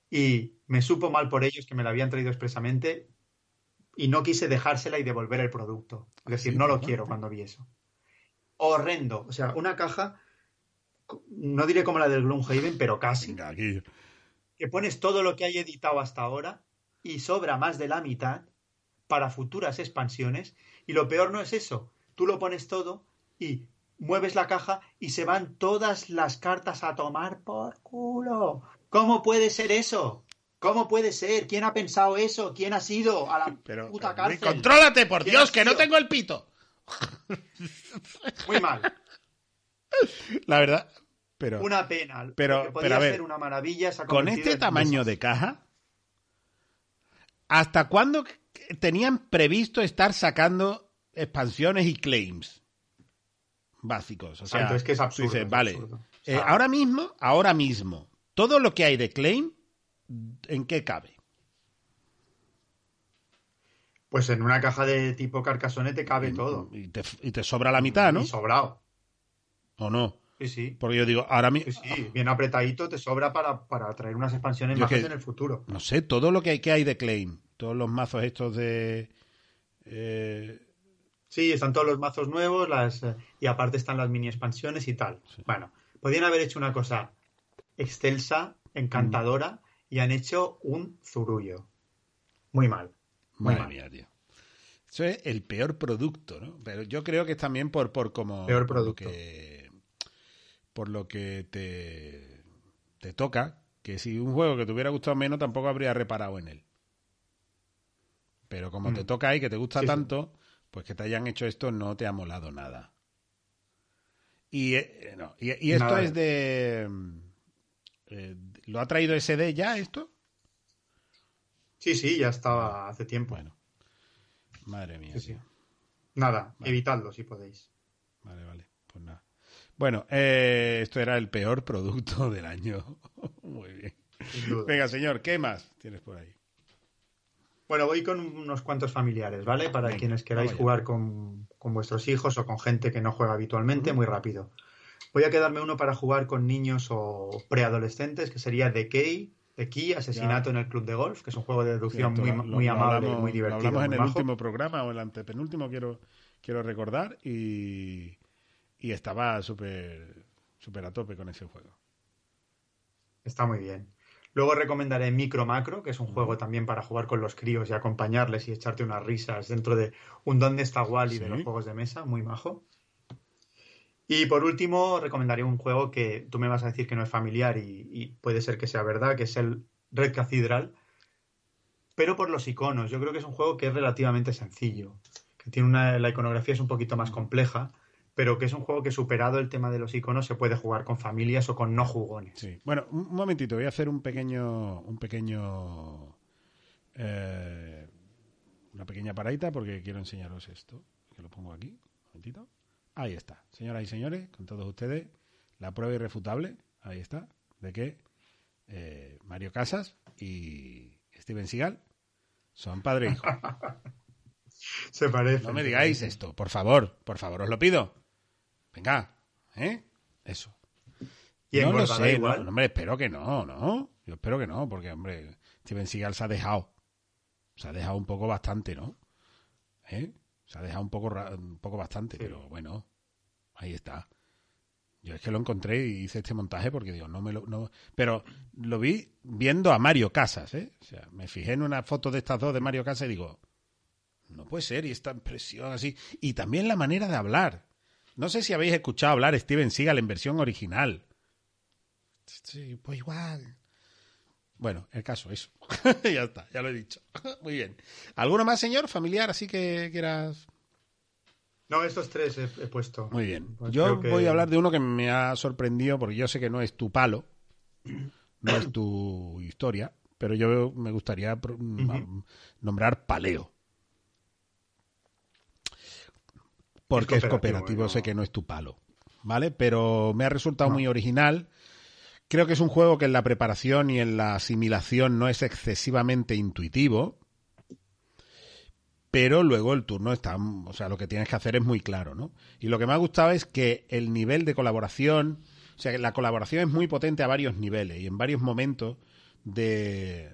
B: y me supo mal por ellos que me la habían traído expresamente y no quise dejársela y devolver el producto. Es decir,
A: Sí,
B: no lo quiero cuando vi eso. Horrendo. O sea, una caja, no diré como la del Gloomhaven, pero casi
A: Venga, aquí.
B: que pones todo lo que hay editado hasta ahora y sobra más de la mitad para futuras expansiones. Y lo peor no es eso. Tú lo pones todo y mueves la caja y se van todas las cartas a tomar por culo. ¿Cómo puede ser eso? ¿Cómo puede ser? ¿Quién ha pensado eso? ¿Quién ha sido a la
A: Pero,
B: puta
A: pero,
B: cárcel?
A: contrólate, por
B: ¿Quién
A: Dios, que no tengo el pito.
B: Muy mal.
A: La verdad, pero
B: Una pena.
A: Pero- pero a ver,
B: ser una maravilla
A: con este tamaño de caja, ¿hasta cuándo tenían previsto estar sacando expansiones y claims básicos? O sea,
B: Exacto, es que es absurdo,
A: dices,
B: es
A: vale,
B: absurdo.
A: Eh,
B: sea,
A: ahora mismo, ahora mismo, todo lo que hay de claim, ¿en qué cabe?
B: Pues en una caja de tipo Carcassonne te cabe todo.
A: Y te, y te sobra la mitad, ¿no?
B: Y sobrado.
A: ¿O no?
B: Sí, sí.
A: Porque yo digo, ahora mismo,
B: Sí, sí, bien apretadito te sobra para, para traer unas expansiones
A: Yo
B: más
A: que-
B: en el futuro.
A: no sé, todo lo que hay, que hay de claim, todos los mazos estos de... eh,
B: Sí, están todos los mazos nuevos las, y aparte están las mini expansiones y tal. Bueno, podían haber hecho una cosa excelsa, encantadora y han hecho un zurullo. Muy mal. Muy
A: Madre
B: mal.
A: mía, tío. Eso es el peor producto, ¿no? Pero yo creo que es también por, por como...
B: Peor
A: por lo
B: producto.
A: que, por lo que te, te toca, que si un juego que te hubiera gustado menos tampoco habría reparado en él. Pero como
B: Mm.
A: te toca ahí, que te gusta
B: sí.
A: tanto, pues que te hayan hecho esto no te ha molado nada. Y, eh, no, y, y esto
B: Nada.
A: es de... eh, ¿Lo ha traído SD ya esto?
B: Sí, sí, ya estaba hace tiempo.
A: Bueno. Madre mía.
B: Sí, sí.
A: tío.
B: Nada, evitadlo si podéis.
A: Vale, vale. Pues nada. Bueno, eh, esto era el peor producto del año. Muy bien. Venga, señor, ¿qué más tienes por ahí?
B: Bueno, voy con unos cuantos familiares, ¿vale? Para
A: Venga,
B: quienes queráis jugar con, con vuestros hijos o con gente que no juega habitualmente, muy rápido. Voy a quedarme uno para jugar con niños o preadolescentes, que sería The Key, The Key, Asesinato en el Club de Golf, que es un juego de deducción
A: Cierto,
B: muy,
A: lo-
B: muy
A: lo
B: amable,
A: hablamos-
B: muy
A: lo
B: divertido.
A: hablamos en el último programa o el antepenúltimo, quiero, quiero recordar, y, y estaba súper súper a tope con ese juego.
B: Está muy bien. Luego recomendaré Micro Macro, que es un juego también para jugar con los críos y acompañarles y echarte unas risas dentro de un Dónde está Wally de
A: Sí.
B: los juegos de mesa, muy majo. Y por último, recomendaré un juego que tú me vas a decir que no es familiar y, y puede ser que sea verdad, que es el Red Cathedral, pero por los iconos. Yo creo que es un juego que es relativamente sencillo, que tiene una, la iconografía es un poquito más compleja, pero que es un juego que superado el tema de los iconos se puede jugar con familias o con no jugones.
A: Sí. Bueno, un momentito, voy a hacer un pequeño, un pequeño, eh, una pequeña paradita porque quiero enseñaros esto. Que lo pongo aquí, un momentito. Ahí está, señoras y señores, con todos ustedes, la prueba irrefutable, ahí está, de que eh, Mario Casas y Steven Seagal son padre e hijo.
B: Se parece.
A: No me digáis esto, por favor, por favor, os lo pido. Venga, ¿eh? Eso.
B: Y
A: no lo sé,
B: igual.
A: no, no, hombre, espero que no, ¿no? Yo espero que no, porque, hombre, Steven Seagal se ha dejado. Se ha dejado un poco bastante, ¿no? ¿Eh? Se ha dejado un poco, un poco bastante,
B: Sí.
A: pero bueno, ahí está. Yo es que lo encontré y hice este montaje porque digo, no me lo. No, pero lo vi viendo a Mario Casas, ¿eh? O sea, me fijé en una foto de estas dos de Mario Casas y digo, no puede ser, y esta impresión así. Y también la manera de hablar. No sé si habéis escuchado hablar Steven Seagal en versión original. Sí, pues igual. Bueno, el caso, eso. ya está, ya lo he dicho. Muy bien. ¿Alguno más, señor? Familiar, así que quieras.
B: No, estos tres he, he puesto.
A: Muy bien.
B: Pues
A: Yo
B: que-
A: voy a hablar de uno que me ha sorprendido porque yo sé que no es tu palo, no es tu historia, pero yo me gustaría nombrar Paleo. Porque es
B: Es
A: cooperativo, sé que no es tu palo, ¿vale? Pero me ha resultado
B: No.
A: muy original. Creo que es un juego que en la preparación y en la asimilación no es excesivamente intuitivo, pero luego el turno está, o sea, lo que tienes que hacer es muy claro, ¿no? Y lo que me ha gustado es que el nivel de colaboración, o sea, que la colaboración es muy potente a varios niveles y en varios momentos de,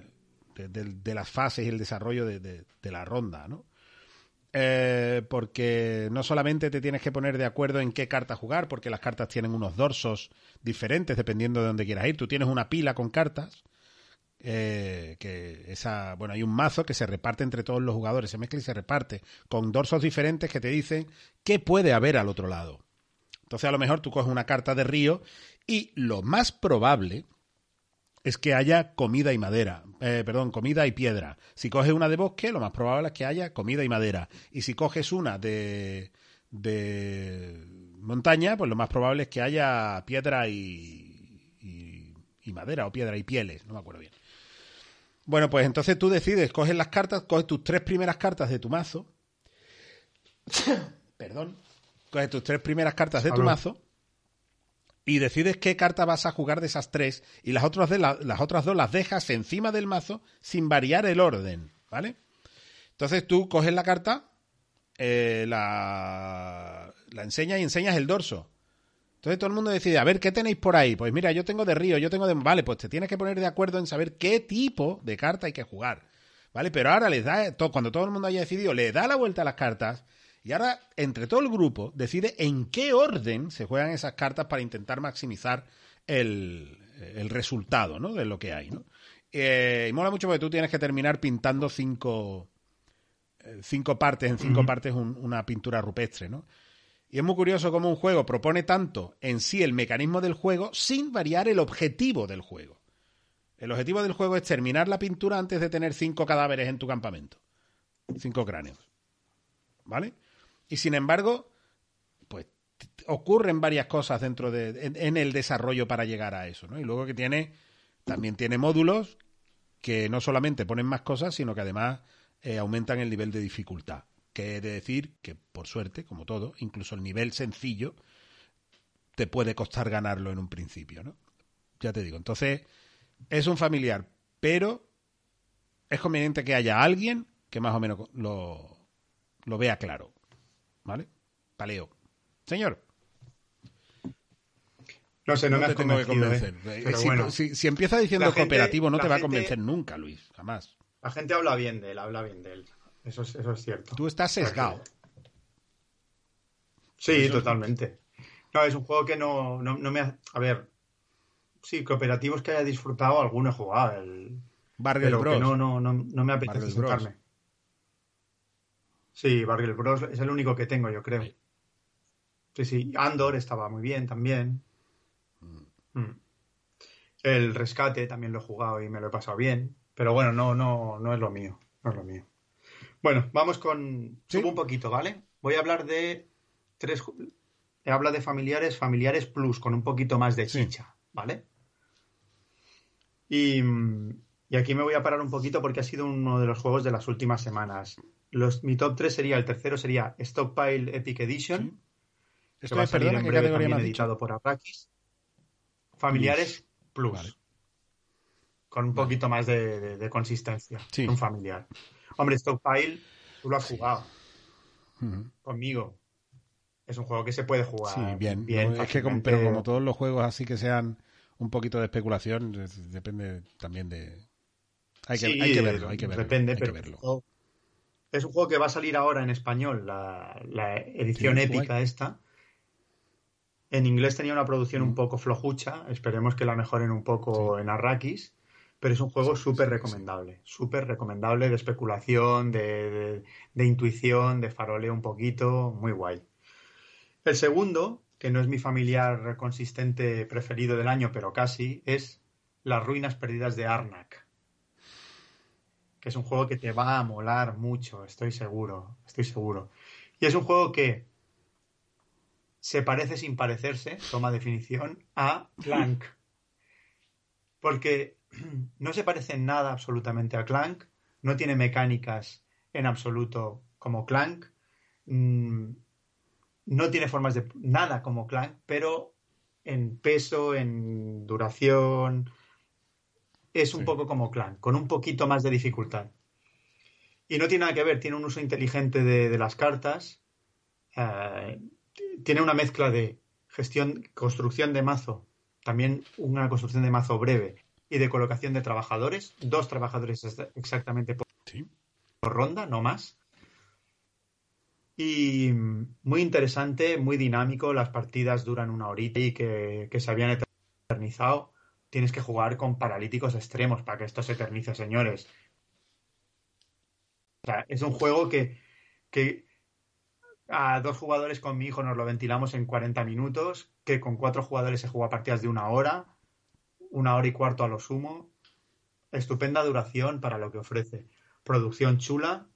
A: de, de- de las fases y el desarrollo de, de- de la ronda, ¿no? Eh, porque no solamente te tienes que poner de acuerdo en qué carta jugar, porque las cartas tienen unos dorsos diferentes dependiendo de dónde quieras ir. Tú tienes una pila con cartas, eh, que esa, bueno, hay un mazo que se reparte entre todos los jugadores, se mezcla y se reparte con dorsos diferentes que te dicen qué puede haber al otro lado. Entonces a lo mejor tú coges una carta de río y lo más probable es que haya comida y madera. Eh, perdón, comida y piedra. Si coges una de bosque, lo más probable es que haya comida y madera. Y si coges una de, de montaña, pues lo más probable es que haya piedra y, y, y madera o piedra y pieles. No me acuerdo bien. Bueno, pues entonces tú decides, coges las cartas, coges tus tres primeras cartas de tu mazo. Perdón. Coges tus tres primeras cartas de tu mazo y decides qué carta vas a jugar de esas tres y las otras, de la- las otras dos las dejas encima del mazo sin variar el orden, ¿vale? Entonces tú coges la carta, eh, la, la enseñas y enseñas el dorso. Entonces todo el mundo decide, a ver, ¿qué tenéis por ahí? Pues mira, yo tengo de río, yo tengo de... Vale, pues te tienes que poner de acuerdo en saber qué tipo de carta hay que jugar. ¿Vale? Pero ahora les da, to- cuando todo el mundo haya decidido, le da la vuelta a las cartas y ahora entre todo el grupo decide en qué orden se juegan esas cartas para intentar maximizar el, el resultado, ¿no? De lo que hay, ¿no? Eh, y mola mucho porque tú tienes que terminar pintando cinco, eh, cinco partes, en cinco partes un- una pintura rupestre, ¿no? Y es muy curioso cómo un juego propone tanto en sí el mecanismo del juego sin variar el objetivo del juego. El objetivo del juego es terminar la pintura antes de tener cinco cadáveres en tu campamento. Cinco cráneos. ¿Vale? Y sin embargo, pues ocurren varias cosas dentro de en, en, el desarrollo para llegar a eso, ¿no? Y luego que tiene también tiene módulos que no solamente ponen más cosas, sino que además eh, aumentan el nivel de dificultad. Que he de decir que, por suerte, como todo, incluso el nivel sencillo te puede costar ganarlo en un principio, ¿no? Ya te digo. Entonces, es un familiar, pero es conveniente que haya alguien que más o menos lo, lo vea claro. ¿Vale? Paleo. Señor.
B: No sé, no, me
A: te tengo que convencer.
B: ¿eh?
A: Si,
B: bueno,
A: si, si, empieza diciendo
B: gente-
A: cooperativo, no te va a convencer nunca, Luis. Jamás.
B: La gente habla bien de él, habla bien de él. Eso es, eso es cierto.
A: Tú estás sesgado.
B: Sí, totalmente. No, es un juego que no, no, no me ha... A ver, sí, cooperativos que haya disfrutado, alguno he jugado, el...
A: Barrel
B: pero
A: Bros.
B: que no, no, no, no me apetece sentarme. Sí, Barrel Bros. es el único que tengo, yo creo. Sí, sí. Andor estaba muy bien también. Mm. El rescate también lo he jugado y me lo he pasado bien. Pero bueno, no, no, no es lo mío. No es lo mío. Bueno, vamos con.
A: Sí.
B: Subo un poquito, ¿vale? Voy a hablar de tres. hablado de familiares, familiares plus, con un poquito más de
A: Sí.
B: chicha, ¿vale? Y, mm, y aquí me voy a parar un poquito porque ha sido uno de los juegos de las últimas semanas. Los, mi top 3 sería, el tercero sería Stockpile Epic Edition. que
A: Esto
B: va a salir
A: perdona,
B: en
A: ¿qué
B: breve también editado por Arrakis. Familiares Plus.
A: Vale.
B: Con un poquito más de, de- de consistencia.
A: Sí.
B: Un familiar. Hombre, Stockpile, tú lo has jugado conmigo. Es un juego que se puede jugar
A: Sí, bien.
B: bien
A: No, es que como, pero como todos los juegos así que sean un poquito de especulación, es- depende también de... Hay que,
B: Sí,
A: hay que verlo, hay que verlo.
B: Depende,
A: hay que
B: pero
A: verlo.
B: Es un juego que va a salir ahora en español, la, la edición
A: Sí,
B: épica
A: guay.
B: esta. En inglés tenía una producción
A: Mm.
B: un poco flojucha, esperemos que la mejoren un poco en Arrakis, pero es un juego súper
A: sí.
B: recomendable, súper recomendable de especulación, de, de- de intuición, de faroleo un poquito, muy guay. El segundo, que no es mi familiar consistente preferido del año, pero casi, es Las Ruinas Perdidas de Arnak que es un juego que te va a molar mucho, estoy seguro, estoy seguro. Y es un juego que se parece sin parecerse, toma definición, a Clank. Porque no se parece en nada absolutamente a Clank, no tiene mecánicas en absoluto como Clank, mm, no tiene formas de nada como Clank, pero en peso, en duración, es un
A: Sí.
B: poco como Clank, con un poquito más de dificultad. Y no tiene nada que ver, tiene un uso inteligente de, de las cartas, eh, tiene una mezcla de gestión, construcción de mazo, también una construcción de mazo breve y de colocación de trabajadores, dos trabajadores ex- exactamente por,
A: Sí.
B: por ronda, no más. Y muy interesante, muy dinámico, las partidas duran una horita y que, que se habían eternizado. Tienes que jugar con paralíticos extremos para que esto se eternice, señores. O sea, es un juego que, que a dos jugadores con mi hijo nos lo ventilamos en 40 minutos, que con cuatro jugadores se juega partidas de una hora, una hora y cuarto a lo sumo. Estupenda duración para lo que ofrece. Producción chula,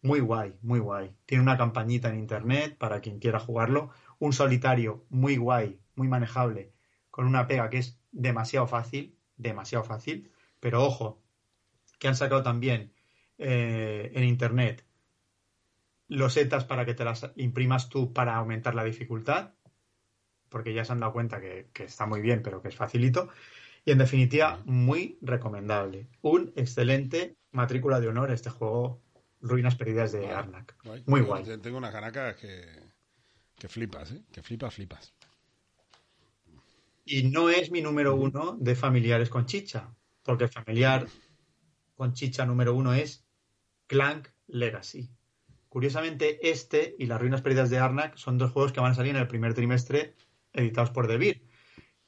B: muy guay, muy guay. Tiene una campañita en internet para quien quiera jugarlo. Un solitario muy guay, muy manejable, con una pega que es demasiado fácil, demasiado fácil. Pero ojo, que han sacado también eh, en internet losetas para que te las imprimas tú para aumentar la dificultad, porque ya se han dado cuenta que, que está muy bien, pero que es facilito. Y en definitiva, muy recomendable. Un excelente matrícula de honor este juego Ruinas Perdidas de
A: Guay,
B: Arnak.
A: guay.
B: Muy guay.
A: te- Tengo unas ganacas que, que flipas, ¿eh? Que flipas, flipas.
B: Y no es mi número uno de familiares con chicha, porque el familiar con chicha número uno es Clank Legacy. Curiosamente, este y las Ruinas Perdidas de Arnak son dos juegos que van a salir en el primer trimestre editados por Devir,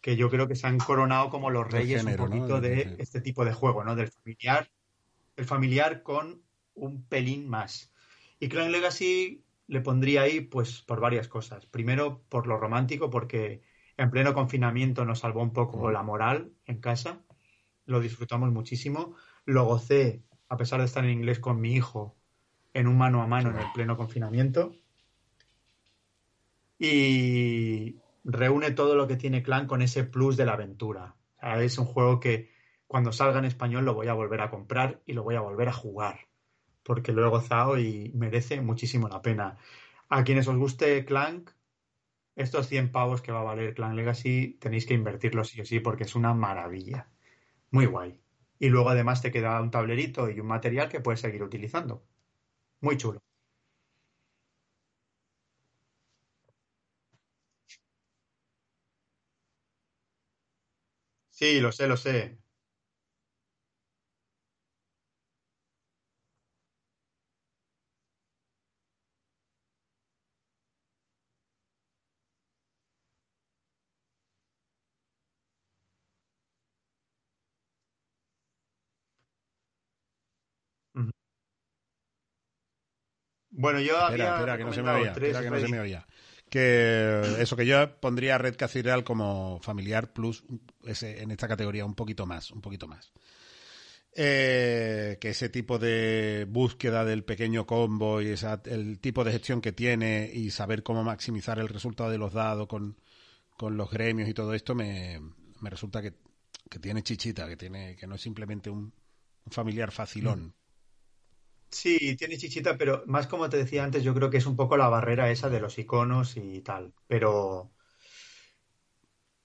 B: que yo creo que se han coronado como los reyes
A: género,
B: un poquito de este tipo de juego, ¿no? Del familiar, el familiar con un pelín más. Y Clank Legacy le pondría ahí, pues, por varias cosas. Primero, por lo romántico, porque en pleno confinamiento nos salvó un poco
A: Oh.
B: la moral en casa. Lo disfrutamos muchísimo. Lo gocé, a pesar de estar en inglés con mi hijo, en un mano a mano en el pleno confinamiento. y reúne todo lo que tiene Clan con ese plus de la aventura. O sea, es un juego que cuando salga en español lo voy a volver a comprar y lo voy a volver a jugar, porque lo he gozado y merece muchísimo la pena. A quienes os guste Clank, estos 100 pavos que va a valer Clan Legacy tenéis que invertirlos sí o sí porque es una maravilla. Muy guay. Y luego además te queda un tablerito y un material que puedes seguir utilizando. Muy chulo. Sí, lo sé, lo sé. Bueno, yo
A: Espera,
B: había
A: espera, que no se me oía.
B: tres,
A: Espera, que no se me oía. Que eso, que yo pondría Red Cathedral como familiar plus ese, en esta categoría un poquito más, un poquito más. Eh, que ese tipo de búsqueda del pequeño combo y esa, el tipo de gestión que tiene y saber cómo maximizar el resultado de los dados con, con los gremios y todo esto me, me resulta que, que tiene chichita, que tiene que no es simplemente un, un familiar facilón.
B: Sí, tiene chichita, pero más como te decía antes, yo creo que es un poco la barrera esa de los iconos y tal. Pero,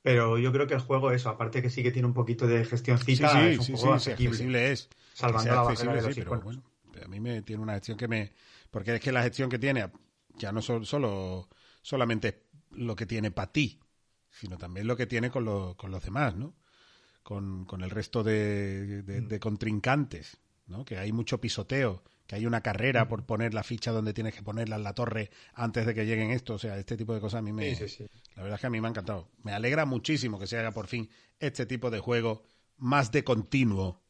B: pero yo creo que el juego, eso, aparte que sí que tiene un poquito de gestioncita,
A: sí,
B: es un
A: sí,
B: asequible,
A: accesible es.
B: Salvando la barrera de los
A: pero
B: iconos.
A: bueno, a mí me tiene una gestión que me... Porque es que la gestión que tiene ya no son solo solamente es lo que tiene para ti, sino también lo que tiene con, los con los demás, ¿no? Con, con el resto de, de-
B: Mm.
A: de contrincantes, ¿no? Que hay mucho pisoteo, que hay una carrera
B: Mm.
A: por poner la ficha donde tienes que ponerla en la torre antes de que lleguen esto, o sea, este tipo de cosas a mí me...
B: Sí, sí, sí.
A: La verdad es que a mí me ha encantado. Me alegra muchísimo que se haga por fin este tipo de juego más de continuo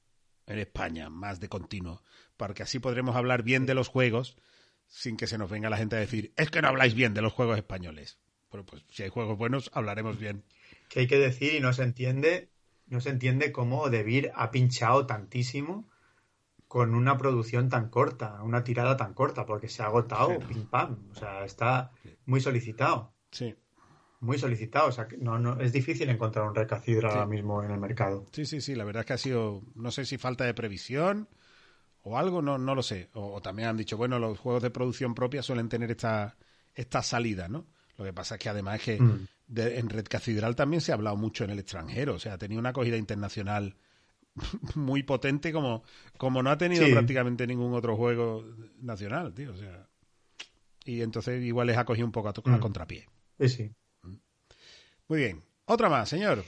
A: en España, más de continuo, porque así podremos hablar bien de los juegos sin que se nos venga la gente a decir, es que no habláis bien de los juegos españoles. Bueno, pues si hay juegos buenos, hablaremos bien.
B: Que hay que decir y no se entiende, no se entiende cómo Debir ha pinchado tantísimo con una producción tan corta, una tirada tan corta, porque se ha agotado,
A: Sí.
B: pim pam. O sea, está muy solicitado,
A: Sí,
B: muy solicitado. O sea, que no, no, es difícil encontrar un Red Cathedral
A: Sí.
B: ahora mismo en el mercado.
A: sí, sí, sí, la verdad es que ha sido, no sé si falta de previsión o algo, no, no lo sé. O, o también han dicho, bueno, los juegos de producción propia suelen tener esta, esta salida, ¿no? Lo que pasa es que además es que
B: Mm.
A: de- en Red Cathedral también se ha hablado mucho en el extranjero, o sea, ha tenido una acogida internacional muy potente como, como no ha tenido
B: Sí.
A: prácticamente ningún otro juego nacional, tío, o sea. Y entonces igual les ha cogido un poco a,
B: Mm.
A: contrapié.
B: Sí, sí.
A: Muy bien. Otra más, señor.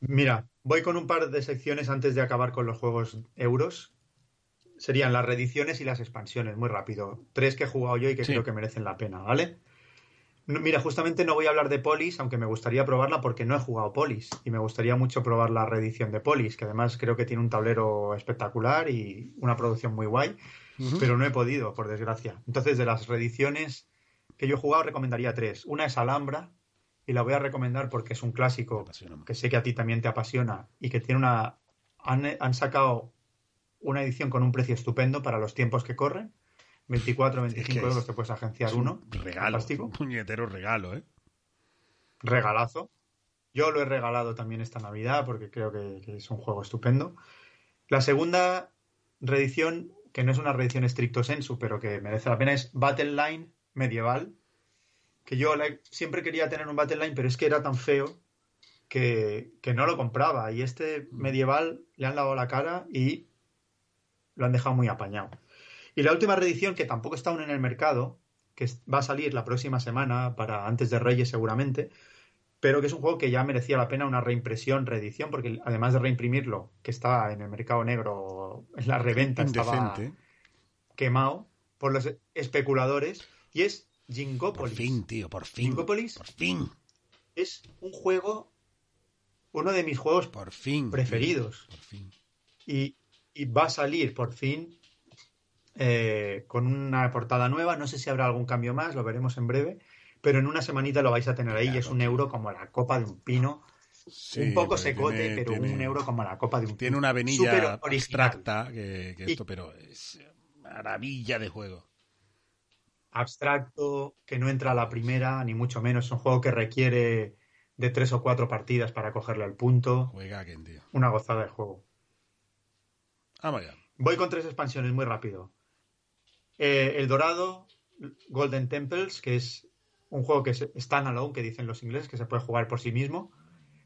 B: Mira, voy con un par de secciones antes de acabar con los juegos euros. Serían las reediciones y las expansiones, muy rápido. Tres que he jugado yo y que
A: Sí.
B: creo que merecen la pena, ¿vale? No- Mira, justamente no voy a hablar de Polis, aunque me gustaría probarla porque no he jugado Polis. Y me gustaría mucho probar la reedición de Polis, que además creo que tiene un tablero espectacular y una producción muy guay. Pero no he podido, por desgracia. Entonces, de las reediciones que yo he jugado, recomendaría tres. Una es Alhambra, y la voy a recomendar porque es un clásico que sé que a ti también te apasiona y que tiene una. Han, han sacado una edición con un precio estupendo para los tiempos que corren. 24, 25
A: es-
B: euros te puedes agenciar
A: Es un
B: uno.
A: regalo,
B: Fantástico.
A: un puñetero regalo, ¿eh?
B: Regalazo. Yo lo he regalado también esta Navidad porque creo que, que es un juego estupendo. La segunda reedición, que no es una reedición estricto sensu, pero que merece la pena, es Battle Line medieval. Que yo siempre quería tener un Battle Line, pero es que era tan feo que, que no lo compraba. Y este medieval le han lavado la cara y lo han dejado muy apañado. Y la última reedición, que tampoco está aún en el mercado, que va a salir la próxima semana, para antes de Reyes seguramente, pero que es un juego que ya merecía la pena una reimpresión, reedición, porque además de reimprimirlo, que estaba en el mercado negro, en la reventa, estaba
A: Indecente.
B: quemado por los especuladores, y es
A: Por
B: Gingopolis.
A: fin, tío, por fin.
B: Gingopolis
A: Por fin,
B: es un juego, uno de mis juegos
A: por fin.
B: preferidos.
A: Por fin.
B: y, y va a salir por fin eh, con una portada nueva. No sé si habrá algún cambio más, lo veremos en breve. Pero en una semanita lo vais a tener ahí y es un euro como la copa de un pino.
A: Sí,
B: un poco secote,
A: tiene-
B: pero
A: tiene-
B: un euro como la copa de un
A: Tiene
B: pino.
A: una
B: Súper
A: venilla abstracta que, que
B: Y-
A: esto, pero es maravilla de juego.
B: abstracto, que no entra a la primera, ni mucho menos. Es un juego que requiere de tres o cuatro partidas para cogerle el punto.
A: Juega.
B: Una gozada de juego.
A: Vamos allá.
B: Voy con tres expansiones muy rápido. Eh, el Dorado, Golden Temples, que es un juego que es standalone, que dicen los ingleses, que se puede jugar por sí mismo,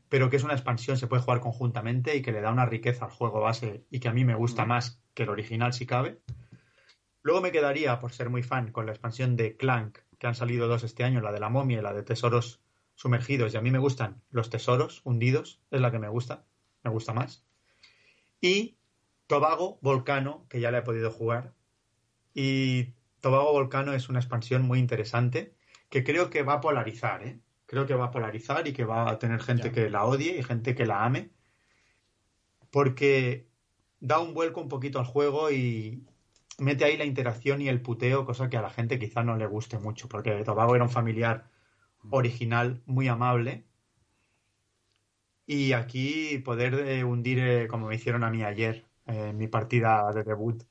B: pero que es una expansión, se puede jugar conjuntamente y que le da una riqueza al juego base y que a mí me gusta más que el original si cabe. Luego me quedaría, por ser muy fan, con la expansión de Clank, que han salido dos este año, la de la momia y la de tesoros sumergidos. Y a mí me gustan los tesoros hundidos, es la que me gusta, me gusta más. Y Tobago Volcano, que ya la he podido jugar. Y Tobago Volcano es una expansión muy interesante que creo que va a polarizar, ¿eh? Creo que va a polarizar y que va a tener gente
A: Ya.
B: que la odie y gente que la ame. Porque da un vuelco un poquito al juego y mete ahí la interacción y el puteo, cosa que a la gente quizá no le guste mucho, porque Tobago era un familiar original muy amable. Y aquí poder eh, hundir, eh, como me hicieron a mí ayer, eh, en mi partida de debut,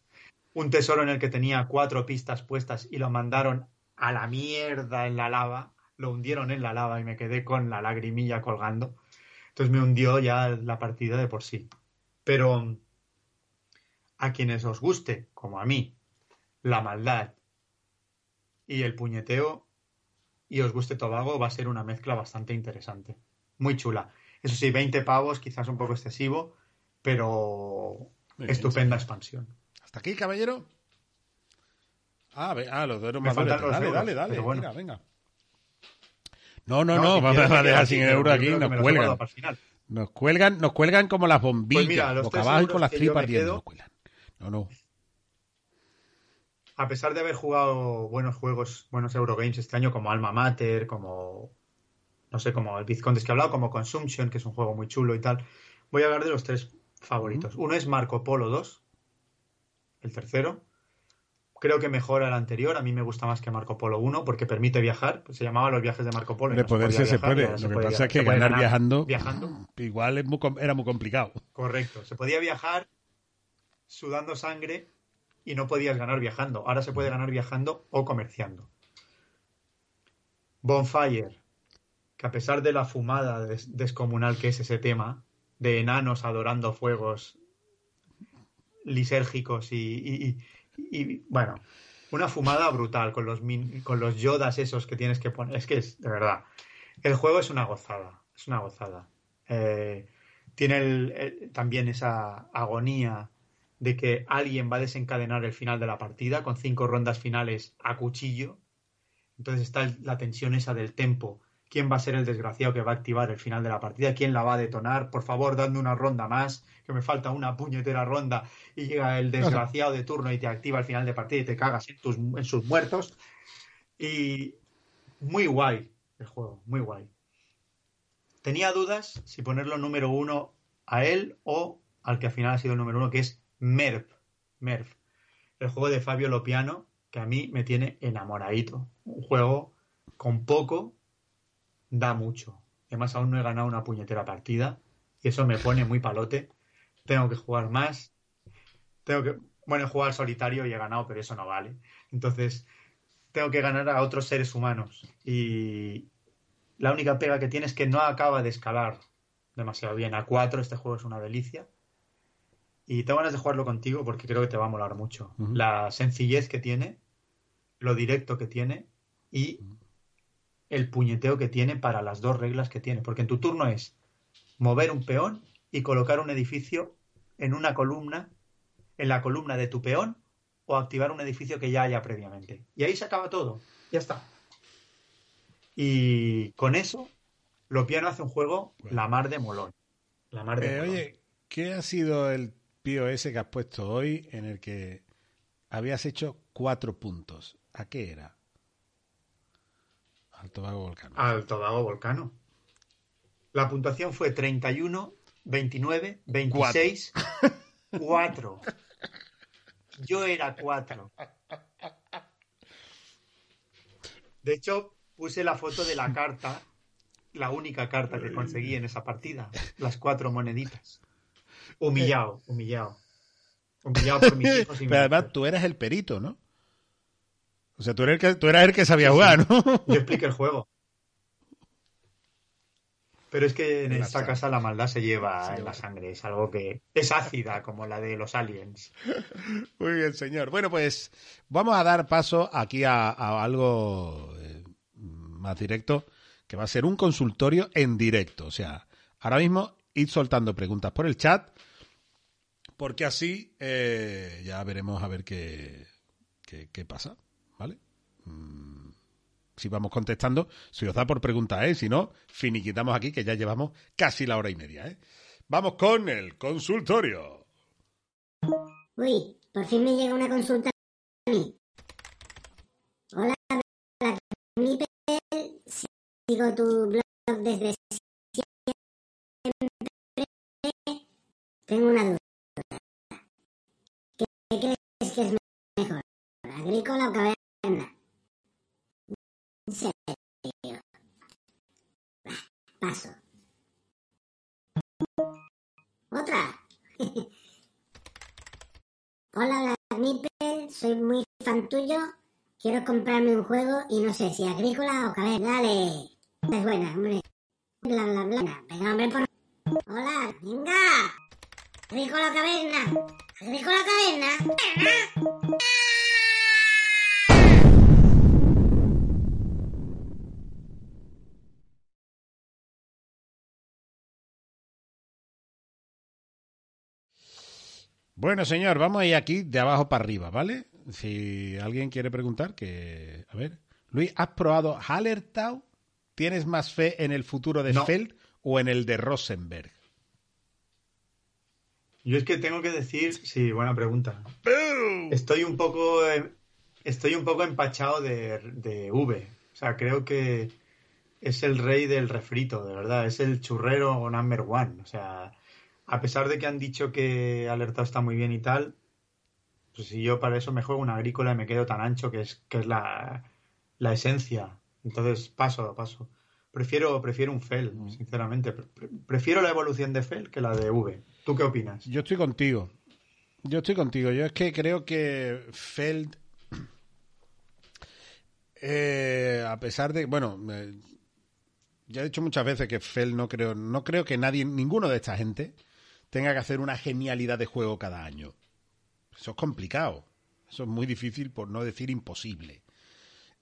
B: un tesoro en el que tenía cuatro pistas puestas y lo mandaron a la mierda en la lava, lo hundieron en la lava y me quedé con la lagrimilla colgando. Entonces me hundió ya la partida de por sí. Pero a quienes os guste, como a mí, la maldad y el puñeteo y os guste Tobago, va a ser una mezcla bastante interesante. Muy chula. Eso sí, 20 pavos, quizás un poco excesivo, pero
A: bien,
B: estupenda expansión.
A: ¿Hasta aquí, caballero? Ah, ve- ah, los duelos
B: Me
A: más
B: faltan
A: duros. Dale, dale, dale.
B: pero bueno.
A: Venga, venga. No, no,
B: No,
A: no, a dejar sin euro aquí, nos cuelgan. Nos cuelgan, nos cuelgan como las bombillas,
B: Pues mira, los
A: boca abajo y con las tripas ardiendo. No, no.
B: a pesar de haber jugado buenos juegos, buenos Eurogames este año, como Alma Mater, como. No sé, como el Vizcondes que he hablado, como Consumption, que es un juego muy chulo y tal. Voy a hablar de los tres favoritos. Uno es Marco Polo 2, el tercero. Creo que mejora el anterior. A mí me gusta más que Marco Polo 1 porque permite viajar. Pues se llamaba los viajes de Marco Polo.
A: De
B: no
A: poderse se
B: viajar, y
A: puede.
B: se
A: Lo que pasa es que
B: Se
A: ganar
B: ganar
A: viajando,
B: Viajando.
A: igual es muy com- era muy complicado.
B: Correcto. Se podía viajar sudando sangre y no podías ganar viajando. Ahora se puede ganar viajando o comerciando. Bonfire, que a pesar de la fumada des- descomunal que es ese tema, de enanos adorando fuegos lisérgicos y, y- y- bueno, una fumada brutal con los, min- con los yodas esos que tienes que poner. Es que es, de verdad, el juego es una gozada, es una gozada. Eh, tiene también esa agonía de que alguien va a desencadenar el final de la partida con cinco rondas finales a cuchillo. Entonces está la tensión esa del tempo. ¿Quién va a ser el desgraciado que va a activar el final de la partida? ¿Quién la va a detonar? Por favor, dadme una ronda más, que me falta una puñetera ronda. Y llega el desgraciado de turno y te activa el final de partida y te cagas en, tus, en sus muertos. Y muy guay el juego, muy guay. Tenía dudas si ponerlo número uno a él o al que al final ha sido el número uno, que es Merv. Merv. El juego de Fabio Lopiano, que a mí me tiene enamoradito. Un juego con poco da mucho. Además, aún no he ganado una puñetera partida y eso me pone muy palote. Tengo que jugar más. Tengo que. Bueno, he jugado al solitario y he ganado, pero eso no vale. Entonces, tengo que ganar a otros seres humanos. Y la única pega que tiene es que no acaba de escalar demasiado bien. A 4 este juego es una delicia. Y tengo ganas de jugarlo contigo porque creo que te va a molar mucho. La sencillez que tiene, lo directo que tiene y el puñeteo que tiene para las dos reglas que tiene. Porque en tu turno es mover un peón y colocar un edificio en una columna, en la columna de tu peón, o activar un edificio que ya haya previamente. Y ahí se acaba todo. Ya está. Y con eso, Lopiano hace un juego la mar de molón. La mar de
A: Eh,
B: molón.
A: oye, ¿qué ha sido el pío ese que has puesto hoy en el que habías hecho cuatro puntos? ¿A qué era? Al Tobago Volcano.
B: Al Tobago Volcano. La puntuación fue 31, 29, 26, 4. Yo era 4. De hecho, puse la foto de la carta, la única carta que conseguí en esa partida. Las cuatro moneditas. Humillado, humillado. Humillado por mis hijos y mi
A: Pero además tú eras el perito, ¿no? O sea, tú eres el que, tú eras el que sabía jugar, ¿no?
B: Yo expliqué el juego. Pero es que en esta casa la maldad se lleva en la sangre. Es algo que es ácida, como la de los aliens.
A: Muy bien, señor. Bueno, pues vamos a dar paso aquí a, a algo eh, más directo, que va a ser un consultorio en directo. O sea, ahora mismo id soltando preguntas por el chat, porque así eh, ya veremos a ver qué, qué, qué pasa, ¿vale? Mm, Si vamos contestando, si os da por pregunta, ¿eh? Si no, finiquitamos aquí, que ya llevamos casi la hora y media, ¿eh? Vamos con el consultorio.
C: Uy, por fin me llega una consulta a mí. Hola, Nipple. Sigo tu blog desde siempre. Tengo una duda. ¿Qué crees que es mejor? ¿Agrícola o caverna? En serio. Paso. Otra. Hola, Black Nipple, soy muy fan tuyo. Quiero comprarme un juego y no sé si agrícola o caverna. Dale. Es buena, hombre. Bla, bla, bla. Venga, hombre, por... Hola, venga. Agrícola caverna. Agrícola caverna.
A: Bueno, señor, vamos a ir aquí de abajo para arriba, ¿vale? Si alguien quiere preguntar, que... A ver. Luis, ¿has probado Hallertau? ¿Tienes más fe en el futuro de
B: No.
A: Feld o en el de Rosenberg?
B: Yo es que tengo que decir, sí, buena pregunta. Estoy un poco, eh, estoy un poco empachado de, de V. O sea, creo que es el rey del refrito, de verdad. Es el churrero number one. O sea, a pesar de que han dicho que Alerta está muy bien y tal, pues si yo para eso me juego una agrícola y me quedo tan ancho que es, que es la, la esencia. Entonces, paso, paso. Prefiero, prefiero un Fel, sinceramente. Pre- pre- Prefiero la evolución de Fel que la de V. ¿Tú qué opinas?
A: Yo estoy contigo. Yo estoy contigo. Yo es que creo que Feld, eh, a pesar de, bueno, eh, ya he dicho muchas veces que Feld no creo, no creo que nadie, ninguno de esta gente tenga que hacer una genialidad de juego cada año. Eso es complicado. Eso es muy difícil, por no decir imposible.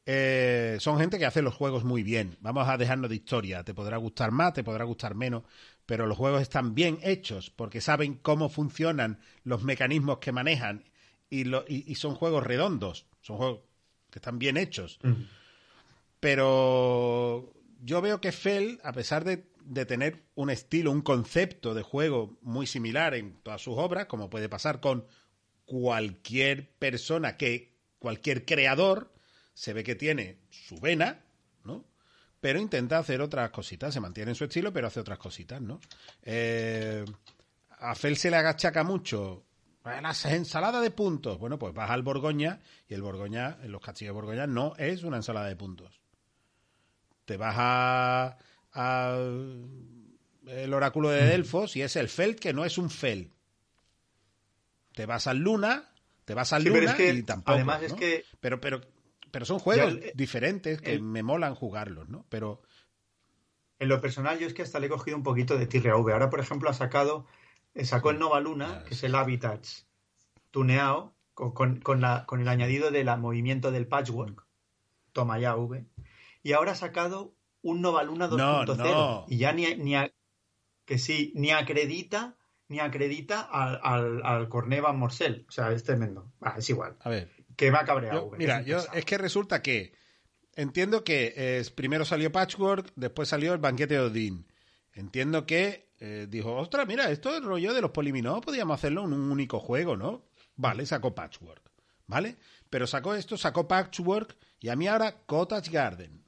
A: Eh, son gente que hace los juegos muy bien. Vamos a dejarnos de historia. Te podrá gustar más, te podrá gustar menos, pero los juegos están bien hechos porque saben cómo funcionan los mecanismos que manejan y, lo- y- y son juegos redondos. Son juegos que están bien hechos.
B: Mm.
A: Pero yo veo que Fell, a pesar de, de tener un estilo, un concepto de juego muy similar en todas sus obras, como puede pasar con cualquier persona que, cualquier creador, se ve que tiene su vena, ¿no? Pero intenta hacer otras cositas, se mantiene en su estilo, pero hace otras cositas, ¿no? Eh, a Fel se le agachaca mucho las ensaladas de puntos. Bueno, pues vas al Borgoña y el Borgoña, en los castillos de Borgoña, no es una ensalada de puntos. Te vas a, a el oráculo de Delfos y es el Feld que no es un Feld. Te vas al Luna, te vas al
B: Sí, pero
A: Luna
B: es que,
A: y tampoco.
B: además,
A: ¿no?
B: es que
A: Pero, pero, pero son juegos
B: el-
A: diferentes que
B: el-
A: me molan jugarlos, ¿no? Pero
B: En lo personal, yo es que hasta le he cogido un poquito de tirre a V. Ahora, por ejemplo, ha sacado, eh, sacó el Nova Luna, que es el Habitats tuneado, con, con- con la- con el añadido del movimiento del patchwork. Toma ya V. Y ahora ha sacado un Nova Luna 2.0.
A: no.
B: Y ya ni, ni a- que sí, ni acredita, ni acredita al, al, al Cornet Van Morcel. O sea, es tremendo. Ah, es igual.
A: a ver,
B: Que me ha cabreado.
A: Yo- mira,
B: es
A: yo es que resulta que entiendo que eh, primero salió Patchwork, después salió el banquete de Odín. Entiendo que eh, dijo, ostras, mira, esto es rollo de los Poliminó, podíamos hacerlo en un único juego, ¿no? Vale, sacó Patchwork, ¿vale? Pero sacó esto, sacó Patchwork y a mí ahora Cottage Garden,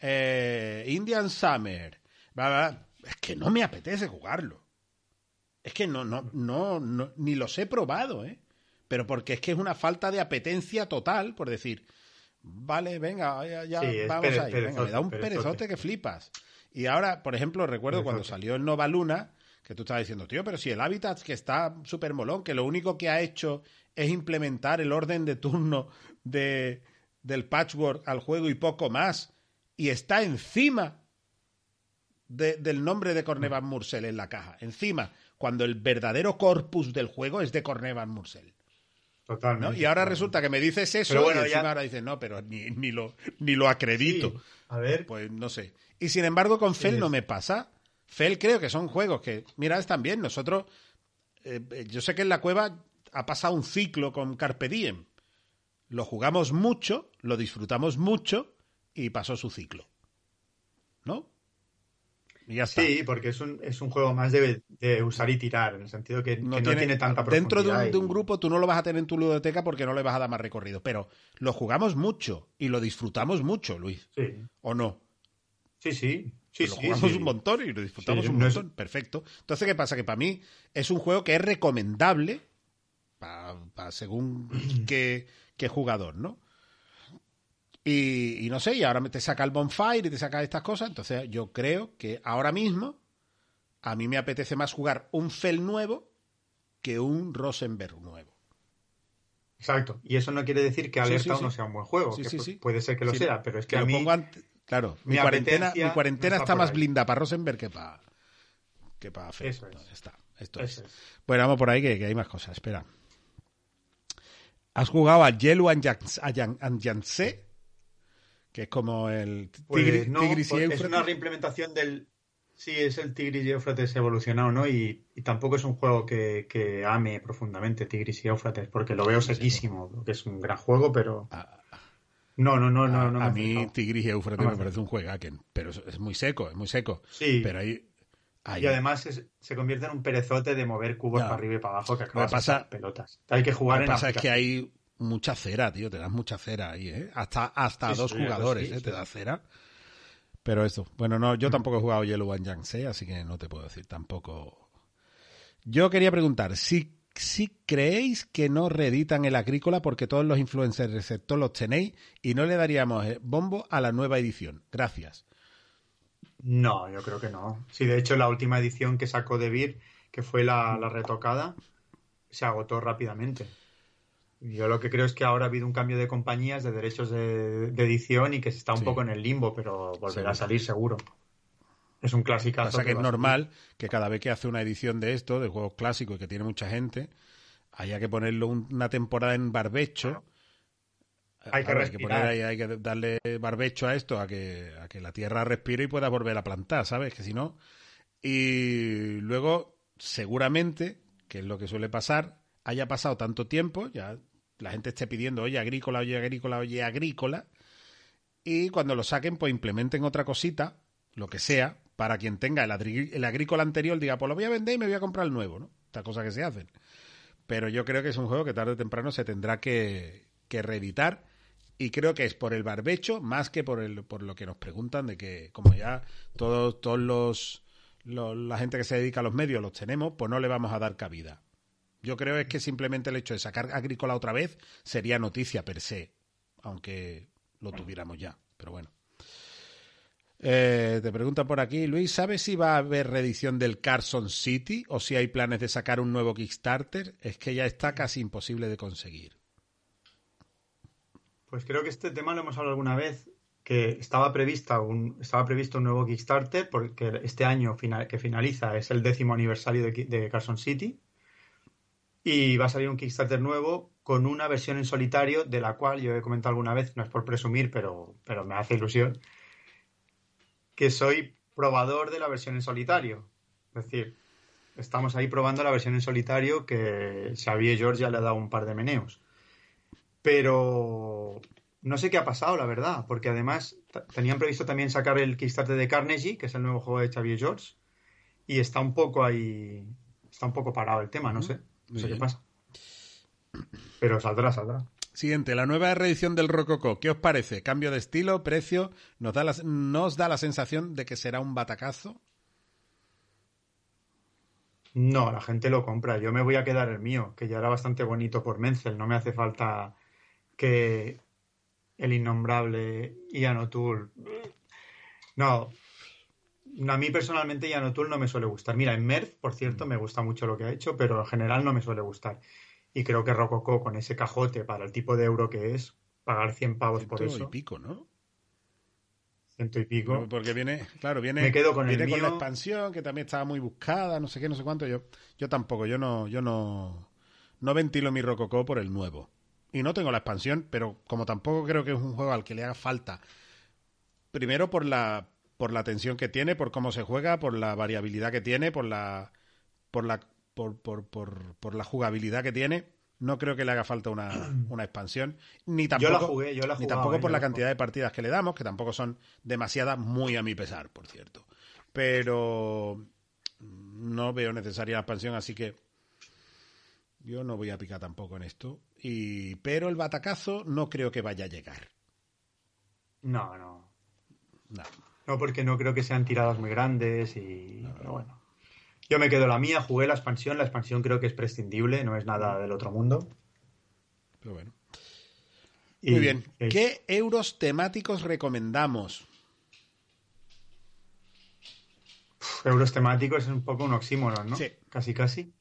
A: eh, Indian Summer, bla, bla, bla. es que no me apetece jugarlo. Es que no, no, no, no, ni los he probado, ¿eh? Pero porque es que es una falta de apetencia total, por decir, vale, venga, ya, ya
B: Sí, es
A: vamos ahí. Venga, me da un
B: perezote,
A: que flipas. Y ahora, por ejemplo, recuerdo cuando salió el Nova Luna, que tú estabas diciendo, tío, pero si el Habitat que está súper molón, que lo único que ha hecho es implementar el orden de turno de, del patchwork al juego y poco más. Y está encima de- del nombre de Cornevan Mursel en la caja. Encima, cuando el verdadero corpus del juego es de Cornevan Mursel. ¿no?
B: Totalmente.
A: Y ahora resulta que me dices eso
B: Pero bueno,
A: y encima
B: ya-
A: ahora dices, no, pero ni, ni, lo, ni lo acredito.
B: Sí, a ver,
A: Pues no sé. Y sin embargo, con Fel
B: Sí.
A: no me pasa. Fel creo que son juegos que, mira, están bien. Nosotros, eh, eh, yo sé que en la cueva ha pasado un ciclo con Carpe Diem. Lo jugamos mucho, lo disfrutamos mucho y pasó su ciclo. ¿No? Y ya está.
B: sí, porque es un, es un juego más de, de usar y tirar, en el sentido que que no, tiene, tanta
A: dentro de un,
B: profundidad
A: de un
B: y-
A: grupo tú no lo vas a tener en tu ludoteca porque no le vas a dar más recorrido pero lo jugamos mucho y lo disfrutamos mucho Luis
B: Sí,
A: o no
B: sí, sí. sí,
A: lo
B: sí,
A: jugamos
B: sí.
A: un montón y lo disfrutamos
B: Sí,
A: un
B: no es-
A: montón. Perfecto. Entonces, ¿qué pasa? Que para mí es un juego que es recomendable pa- pa- según qué, qué jugador, ¿no? Y, y no sé, y ahora te saca el bonfire y te saca estas cosas. Entonces, yo creo que ahora mismo a mí me apetece más jugar un Fel nuevo que un Rosenberg nuevo.
B: Exacto. Y eso no quiere decir que
A: Sí,
B: Alerta
A: sí,
B: no sea un buen juego. Que. Puede ser que lo sea, pero es que a mí
A: pongo ante- claro, mi,
B: mi
A: cuarentena, mi cuarentena
B: no
A: está más blinda para Rosenberg que para que para Fel.
B: Eso es.
A: Está. Esto
B: Eso
A: es.
B: es.
A: Bueno, vamos por ahí que, que hay más cosas. Espera. Has jugado a Yellow and Yans- a Yan- and Yangtze, que es como el
B: Pues
A: Tigri-
B: no,
A: Tigris y
B: porque es una reimplementación del. Sí, es el Tigris y Éufrates evolucionado, ¿no? Y, y tampoco es un juego que, que ame profundamente Tigris y Éufrates, porque lo veo sequísimo, porque es un gran juego, pero.
A: A,
B: No, no, no, no.
A: a-
B: no me
A: a
B: ha
A: mí. Tigris y Éufrates
B: No me
A: parece un juegaken, pero es, muy seco, es muy seco.
B: Sí.
A: Pero ahí, ahí-
B: Y además es- se convierte en un perezote de mover cubos para arriba y para abajo que acabas
A: que pasa-
B: haciendo pelotas. Hay que jugar
A: lo que
B: en
A: pasa es que hay mucha cera, tío, te das mucha cera ahí, ¿eh? Hasta, hasta
B: Sí,
A: dos
B: sí,
A: jugadores,
B: sí,
A: ¿eh? Te da cera. Pero eso, bueno, no, yo tampoco he jugado Yellow and Yangtze, así que no te puedo decir tampoco. Yo quería preguntar, si, si creéis que no reeditan el Agrícola porque todos los influencers excepto los tenéis y no le daríamos eh, bombo a la nueva edición. Gracias.
B: No, yo creo que no. Sí, de hecho, la última edición que sacó De Beer, que fue la, la retocada, se agotó rápidamente. Yo lo que creo es que ahora ha habido un cambio de compañías, de derechos de, de edición y que se está un
A: Sí.
B: poco en el limbo, pero volverá a salir seguro. Es un clásico.
A: Pasa que es normal que cada vez que hace una edición de esto, de juegos clásicos y que tiene mucha gente, haya que ponerlo un- una temporada en barbecho.
B: Hay que
A: Claro,
B: respirar.
A: poner ahí- hay que darle barbecho a esto, a que, a que la tierra respire y pueda volver a plantar, ¿sabes? Que si no. Y luego, seguramente, que es lo que suele pasar, haya pasado tanto tiempo, ya la gente esté pidiendo, oye, agrícola, oye, agrícola, oye, agrícola, y cuando lo saquen, pues implementen otra cosita, lo que sea, para quien tenga el, el agrícola anterior, diga, pues lo voy a vender y me voy a comprar el nuevo, ¿no? Estas cosas que se hacen. Pero yo creo que es un juego que tarde o temprano se tendrá que, que reeditar. Y creo que es por el barbecho más que por, el, por lo que nos preguntan de que, como ya todos, todos los, los- la gente que se dedica a los medios los tenemos, pues no le vamos a dar cabida. Yo creo es que simplemente el hecho de sacar agrícola otra vez sería noticia per se, aunque lo tuviéramos ya. Pero bueno. Eh, te pregunta por aquí, Luis, ¿sabes si va a haber reedición del Carson City o si hay planes de sacar un nuevo Kickstarter? Es que ya está casi imposible de conseguir.
B: Pues creo que este tema lo hemos hablado alguna vez, que estaba prevista un, estaba previsto un nuevo Kickstarter, porque este año final- que finaliza es el décimo aniversario de, Carson City, y va a salir un Kickstarter nuevo con una versión en solitario, de la cual yo he comentado alguna vez, no es por presumir, pero, pero me hace ilusión, que soy probador de la versión en solitario. Es decir, estamos ahí probando la versión en solitario que Xavier George ya le ha dado un par de meneos. Pero no sé qué ha pasado, la verdad, porque además tenían previsto también sacar el Kickstarter de Carnegie, que es el nuevo juego de Xavier George, y está un poco ahí, está un poco parado el tema, no sé, no sé qué pasa. Pero saldrá, saldrá.
A: Siguiente, la nueva reedición del Rococo. ¿Qué os parece? ¿Cambio de estilo? ¿Precio? ¿Nos da la, ¿Nos da la sensación de que será un batacazo?
B: No, la gente lo compra. Yo me voy a quedar el mío, que ya era bastante bonito por Menzel. No me hace falta que el innombrable Ian O'Toole. No, a mí personalmente Ian O'Toole no me suele gustar. Mira, en Merv, por cierto, me gusta mucho lo que ha hecho, pero en general no me suele gustar. Y creo que Rococo, con ese cajote para el tipo de euro que es, pagar 100 pavos por
A: Ciento
B: eso.
A: y pico, ¿no?
B: Ciento y pico.
A: Porque viene, claro, viene,
B: Me quedo con el
A: viene con la expansión, que también estaba muy buscada, no sé qué, no sé cuánto. Yo, yo tampoco, yo no, yo no, no ventilo mi Rococó por el nuevo. Y no tengo la expansión, pero como tampoco creo que es un juego al que le haga falta. Primero por la, por la tensión que tiene, por cómo se juega, por la variabilidad que tiene, por la, por la, por, por, por, por la jugabilidad que tiene. No creo que le haga falta una, una expansión. Ni tampoco,
B: yo la jugué, yo la
A: ni
B: jugué.
A: tampoco por la cantidad de partidas que le damos, que tampoco son demasiadas, muy a mi pesar, por cierto. Pero no veo necesaria la expansión, así que yo no voy a picar tampoco en esto. Y, pero el batacazo no creo que vaya a llegar.
B: No, no.
A: No.
B: No, porque no creo que sean tiradas muy grandes y... Pero bueno. Yo me quedo la mía, jugué la expansión. La expansión creo que es prescindible, no es nada del otro mundo.
A: Pero bueno.
B: Y-
A: Muy bien. ¿Qué euros temáticos recomendamos?
B: Euros temáticos es un poco un oxímoron, ¿no?
A: Sí.
B: Casi, casi.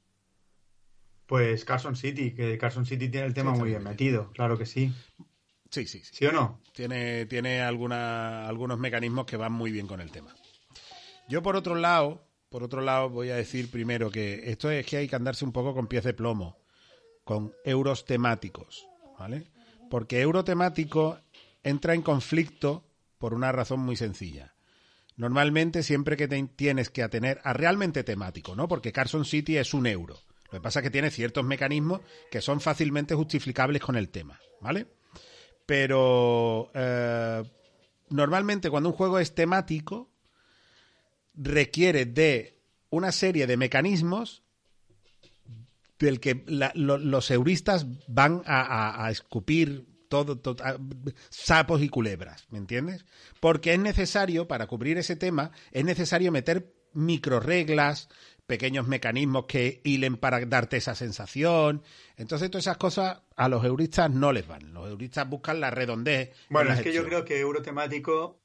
B: Pues Carson City, que Carson City tiene el tema muy
A: bien
B: metido, claro que sí.
A: Sí, sí, sí.
B: ¿Sí o no?
A: Tiene, tiene alguna, algunos mecanismos que van muy bien con el tema. Yo, por otro lado, por otro lado, voy a decir primero que esto es que hay que andarse un poco con pies de plomo, con euros temáticos, ¿vale? Porque euro temático entra en conflicto por una razón muy sencilla. Normalmente, siempre que te tienes que atener a realmente temático, ¿no? Porque Carson City es un euro. Lo que pasa es que tiene ciertos mecanismos que son fácilmente justificables con el tema, ¿vale? Pero eh, normalmente cuando un juego es temático, requiere de una serie de mecanismos del que los euristas van a, a- escupir todo, sapos y culebras, ¿me entiendes? Porque es necesario, para cubrir ese tema, es necesario meter microreglas, pequeños mecanismos que hilen para darte esa sensación. Entonces, todas esas cosas a los euristas no les van. Los euristas buscan la redondez. en
B: Bueno, es que yo creo que euro temático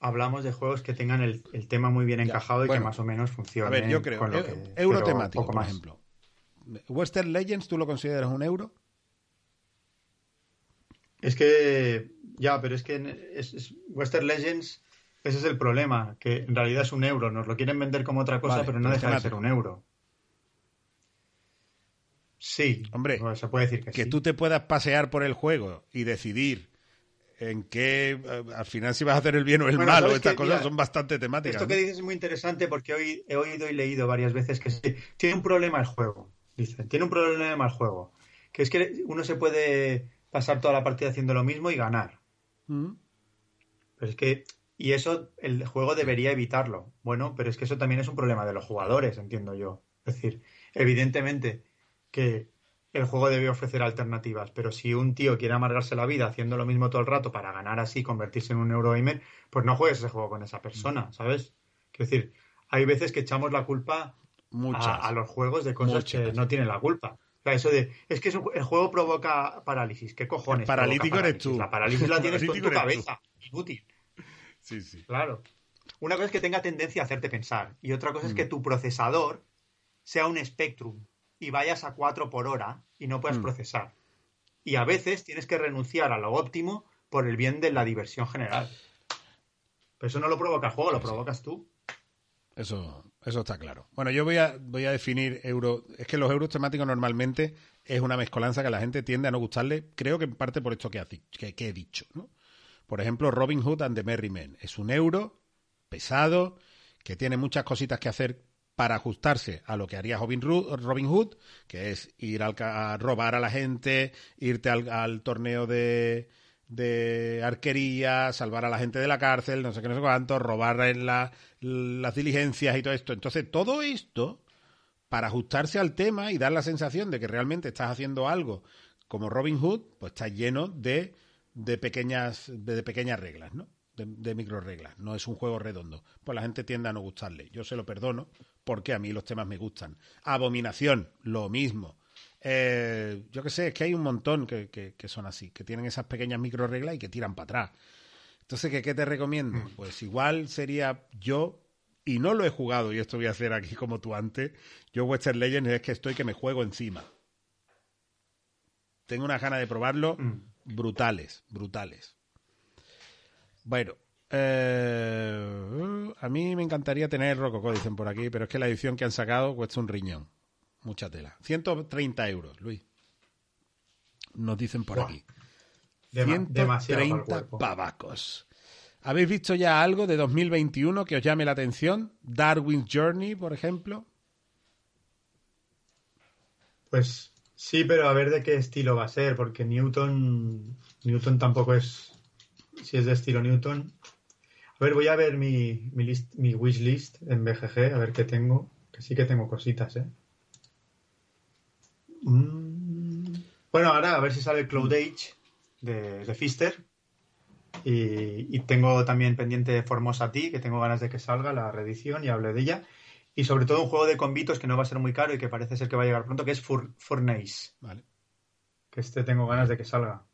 B: hablamos de juegos que tengan el, el tema muy bien
A: Ya,
B: encajado y que más o menos funcione.
A: A ver, yo creo,
B: con lo que-
A: euro
B: pero
A: temático,
B: poco
A: por ejemplo. Western Legends, ¿tú lo consideras un euro?
B: Es que, ya, pero es que es- Western Legends, ese es el problema, que en realidad es un euro. Nos lo quieren vender como otra cosa,
A: Vale,
B: pero no deja de ser un euro. Sí,
A: Hombre,
B: se puede decir que,
A: que
B: sí.
A: tú te puedas pasear por el juego y decidir en qué, eh, al final si vas a hacer el bien o el
B: Bueno,
A: malo,
B: ¿sabes
A: estas cosas
B: Mira,
A: son bastante temáticas.
B: Esto que dices es muy interesante porque hoy he oído y leído varias veces que sí, tiene un problema el juego. Dicen, tiene un problema el juego. Que es que uno se puede pasar toda la partida haciendo lo mismo y ganar.
A: Mm.
B: Pero es que, y eso el juego debería evitarlo. Bueno, pero es que eso también es un problema de los jugadores, entiendo yo. Es decir, evidentemente que el juego debe ofrecer alternativas, pero si un tío quiere amargarse la vida haciendo lo mismo todo el rato para ganar así, convertirse en un Eurogamer, pues no juegues ese juego con esa persona, ¿sabes? Quiero decir, hay veces que echamos la culpa
A: Muchas.
B: a, a los juegos de cosas
A: Muchas.
B: que no tienen la culpa. O sea, eso de, es que un- el juego provoca parálisis. ¿Qué cojones?
A: El paralítico eres tú.
B: La parálisis la tienes tú en tu
A: tú.
B: cabeza. Inútil.
A: Sí, sí.
B: Claro. Una cosa es que tenga tendencia a hacerte pensar y otra cosa es
A: Mm.
B: que tu procesador sea un Spectrum y vayas a 4 por hora y no puedas
A: Mm.
B: procesar. Y a veces tienes que renunciar a lo óptimo por el bien de la diversión general. Pero eso no lo provoca el juego, lo
A: Sí,
B: provocas tú.
A: Eso, eso está claro. Bueno, yo voy a, voy a definir euro. Es que los euros temáticos normalmente es una mezcolanza que a la gente tiende a no gustarle, creo que en parte por esto que, ha di- que, que he dicho. ¿no? Por ejemplo, Robin Hood and the Merry Men. Es un euro pesado que tiene muchas cositas que hacer para ajustarse a lo que haría Robin, Hood, que es ir al a robar a la gente, irte al, torneo de, de arquería, salvar a la gente de la cárcel, no sé qué, no sé cuánto, robar en la- las diligencias y todo esto. Entonces, todo esto, para ajustarse al tema y dar la sensación de que realmente estás haciendo algo como Robin Hood, pues está lleno de, de pequeñas, de, de pequeñas reglas, ¿no? De, de micro reglas. No es un juego redondo. Pues la gente tiende a no gustarle. Yo se lo perdono porque a mí los temas me gustan. Abominación, lo mismo. Eh, yo qué sé, es que hay un montón que, que- que son así, que tienen esas pequeñas micro reglas y que tiran para atrás. Entonces, ¿qué, qué te recomiendo? Pues igual sería yo, y no lo he jugado, y esto voy a hacer aquí como tú antes, yo Western Legends es que estoy que me juego encima. Tengo una gana de probarlo
B: Mm.
A: Brutales, brutales. Bueno, eh, a mí me encantaría tener Rococó, dicen por aquí, pero es que la edición que han sacado cuesta un riñón. Mucha tela. 130 euros, Luis. Nos dicen por aquí.
B: Dema- demasiado para el
A: 130
B: cuerpo.
A: pavacos. ¿Habéis visto ya algo de 2021 que os llame la atención? Darwin's Journey, por ejemplo.
B: Pues sí, pero a ver de qué estilo va a ser, porque Newton, Newton tampoco es, si es de estilo Newton. A ver, voy a ver mi, mi, list, mi wish list en BGG, a ver qué tengo, que sí que tengo cositas, ¿eh? Mm. Bueno, ahora a ver si sale Cloud Age de, de Fister. Y, y tengo también pendiente Formosa T, que tengo ganas de que salga la reedición y hable de ella. Y sobre todo un juego de convitos que no va a ser muy caro y que parece ser que va a llegar pronto, que es Fur- Furnace.
A: Vale.
B: Que este tengo ganas de que salga.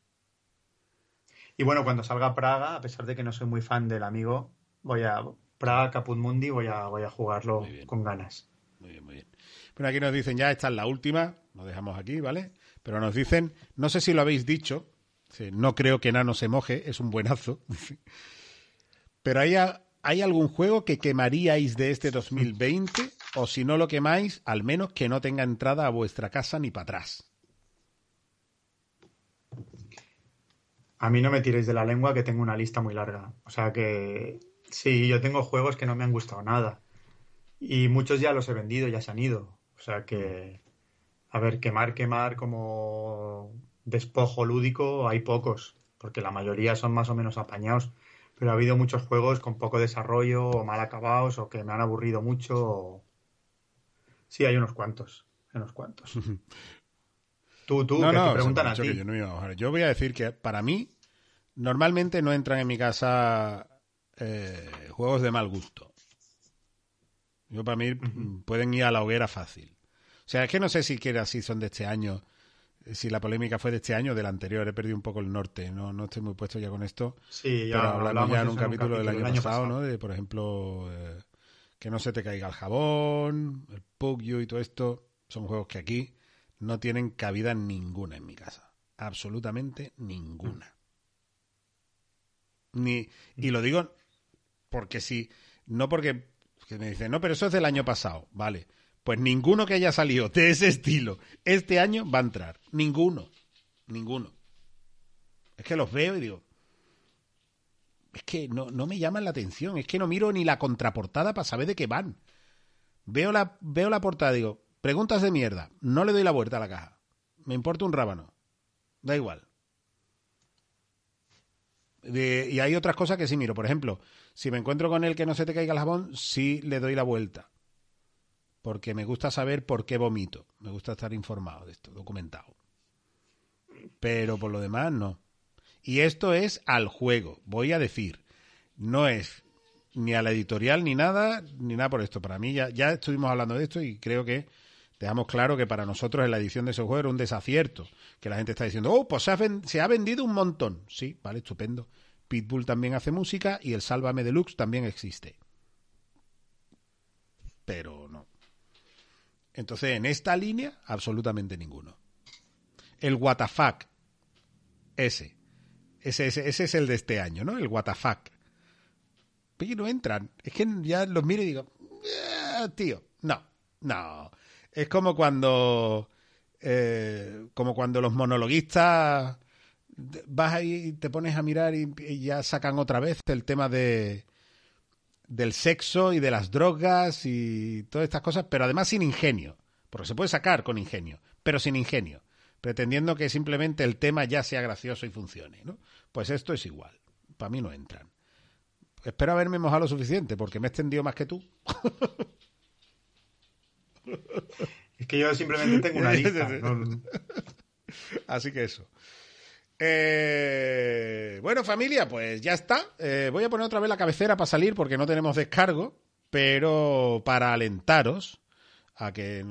B: Y bueno, cuando salga Praga, a pesar de que no soy muy fan del amigo, voy a Praga Caput Mundi, voy a, voy a jugarlo con ganas.
A: Muy bien, muy bien. Bueno, aquí nos dicen ya, esta es la última, lo dejamos aquí, ¿vale? Pero nos dicen, no sé si lo habéis dicho, no creo que Nano se moje, es un buenazo. Pero hay, ¿hay algún juego que quemaríais de este 2020? O si no lo quemáis, al menos que no tenga entrada a vuestra casa ni para atrás.
B: A mí no me tiréis de la lengua que tengo una lista muy larga. O sea que sí, yo tengo juegos que no me han gustado nada. Y muchos ya los he vendido, ya se han ido. O sea que, a ver, quemar, quemar como despojo lúdico hay pocos, porque la mayoría son más o menos apañados. Pero ha habido muchos juegos con poco desarrollo o mal acabados o que me han aburrido mucho. o- Sí, hay unos cuantos. Hay unos cuantos. Tú, tú,
A: no,
B: que
A: no,
B: te preguntan a ti.
A: que yo no iba a. Yo voy a decir que para mí, normalmente no entran en mi casa eh, juegos de mal gusto. Yo para mí mm, pueden ir a la hoguera fácil. O sea, es que no sé si quiera si son de este año, si la polémica fue de este año o del anterior. He perdido un poco el norte. No, no estoy muy puesto ya con esto.
B: Sí, ya
A: pero hablamos
B: hablamos
A: ya en un capítulo del año, pasado, ¿no? De, por ejemplo, eh, que no se te caiga el jabón, el Pugyu y todo esto. Son juegos que aquí no tienen cabida ninguna en mi casa. Absolutamente ninguna. Ni, y lo digo porque si, no porque que me dicen, no, pero eso es del año pasado, vale. Pues ninguno que haya salido de ese estilo este año va a entrar. Ninguno. Ninguno. Es que los veo y digo, es que no, no me llaman la atención, es que no miro ni la contraportada para saber de qué van. Veo la, veo la portada digo, preguntas de mierda, no le doy la vuelta a la caja. Me importa un rábano. Da igual. Y hay otras cosas que sí miro. Por ejemplo, si me encuentro con el que no se te caiga el jabón, sí le doy la vuelta. Porque me gusta saber por qué vomito. Me gusta estar informado de esto, documentado. Pero por lo demás, no. Y esto es al juego, voy a decir. No es ni a la editorial ni nada, ni nada por esto. Para mí ya, ya estuvimos hablando de esto y creo que dejamos claro que para nosotros en la edición de ese juego era un desacierto. Que la gente está diciendo, oh, pues se ha, se ha vendido un montón. Sí, vale, estupendo. Pitbull también hace música y el Sálvame Deluxe también existe. Pero. Entonces, en esta línea, absolutamente ninguno. El WTF, ese. Ese, ese, es el de este año, ¿no? El WTF. Pero no entran. Es que ya los miro y digo, "Ah, tío, no, no. Es como cuando, eh, como cuando los monologuistas vas ahí y te pones a mirar y ya sacan otra vez el tema de del sexo y de las drogas y todas estas cosas, pero además sin ingenio, porque se puede sacar con ingenio, pero sin ingenio, pretendiendo que simplemente el tema ya sea gracioso y funcione, ¿no? Pues esto es igual, para mí no entran. Espero haberme mojado lo suficiente, porque me he extendido más que tú.
B: Es que yo simplemente tengo una lista. no-
A: Así que eso. Eh, bueno, familia, pues ya está. Eh, voy a poner otra vez la cabecera para salir porque no tenemos descargo, pero para alentaros a que,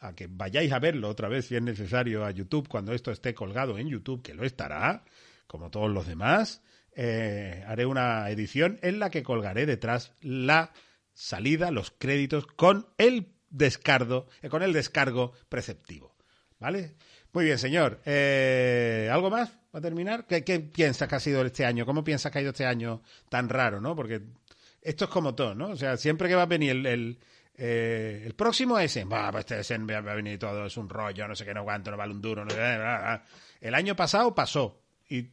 A: a que vayáis a verlo otra vez si es necesario a YouTube cuando esto esté colgado en YouTube, que lo estará, como todos los demás. eh, haré una edición en la que colgaré detrás la salida, los créditos con el descargo, con el descargo preceptivo. ¿Vale? Muy bien, señor. ¿Algo más? Va a terminar. ¿Qué, ¿Qué, piensas que ha sido este año? ¿Cómo piensas que ha ido este año tan raro, no? Porque esto es como todo, ¿no? O sea, siempre que va a venir el, el, eh, el próximo ese, va, pues este va a venir todo, es un rollo, no sé qué, no aguanto, no vale un duro, no sé, bla, bla, bla. El año pasado pasó y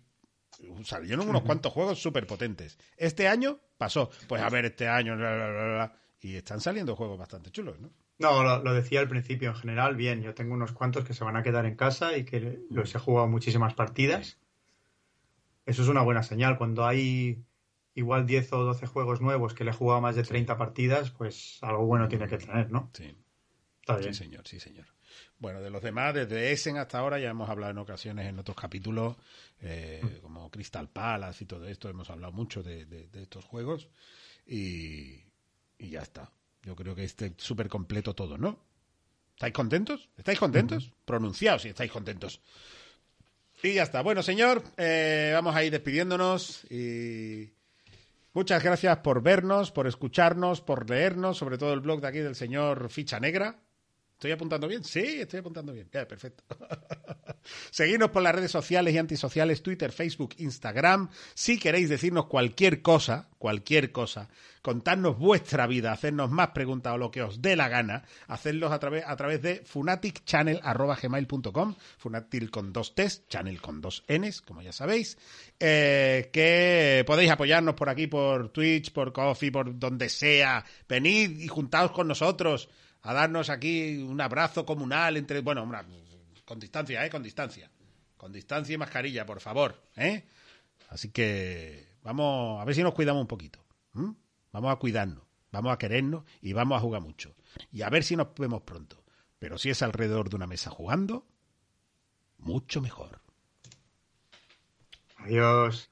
A: salieron unos cuantos juegos súper potentes. Este año pasó. Pues a ver, este año, bla, bla, bla, bla, y están saliendo juegos bastante chulos, ¿no?
B: No, lo, lo, decía al principio, en general, bien. Yo tengo unos cuantos que se van a quedar en casa y que los he jugado muchísimas partidas. Eso es una buena señal. Cuando hay igual 10 o 12 juegos nuevos que le he jugado más de 30 partidas, pues algo bueno tiene que tener, ¿no?
A: Sí.
B: Está bien.
A: Sí, señor, sí, señor. Bueno, de los demás, desde Essen hasta ahora ya hemos hablado en ocasiones en otros capítulos, eh, como Crystal Palace y todo esto, hemos hablado mucho de, de, de estos juegos y, y ya está. Yo creo que esté súper completo todo, ¿no? ¿Estáis contentos? ¿Estáis contentos? Uh -huh. Pronunciaos si estáis contentos. Y ya está. Bueno, señor, eh, vamos a ir despidiéndonos y muchas gracias por vernos, por escucharnos, por leernos, sobre todo el blog de aquí del señor Ficha Negra. ¿Estoy apuntando bien? Sí, estoy apuntando bien. Ya, perfecto. Seguidnos por las redes sociales y antisociales, Twitter, Facebook, Instagram. Si queréis decirnos cualquier cosa, cualquier cosa, contarnos vuestra vida, hacernos más preguntas o lo que os dé la gana, hacerlos a través, de funaticchannel.gmail.com, funatic con dos T's, channel con dos N's, como ya sabéis, eh, que podéis apoyarnos por aquí, por Twitch, por Coffee, por donde sea. Venid y juntaos con nosotros a darnos aquí un abrazo comunal entre, bueno, una, con distancia, ¿eh? Con distancia. Con distancia y mascarilla, por favor, ¿eh? Así que vamos a ver si nos cuidamos un poquito. Vamos a cuidarnos, vamos a querernos y vamos a jugar mucho. Y a ver si nos vemos pronto. Pero si es alrededor de una mesa jugando, mucho mejor.
B: Adiós.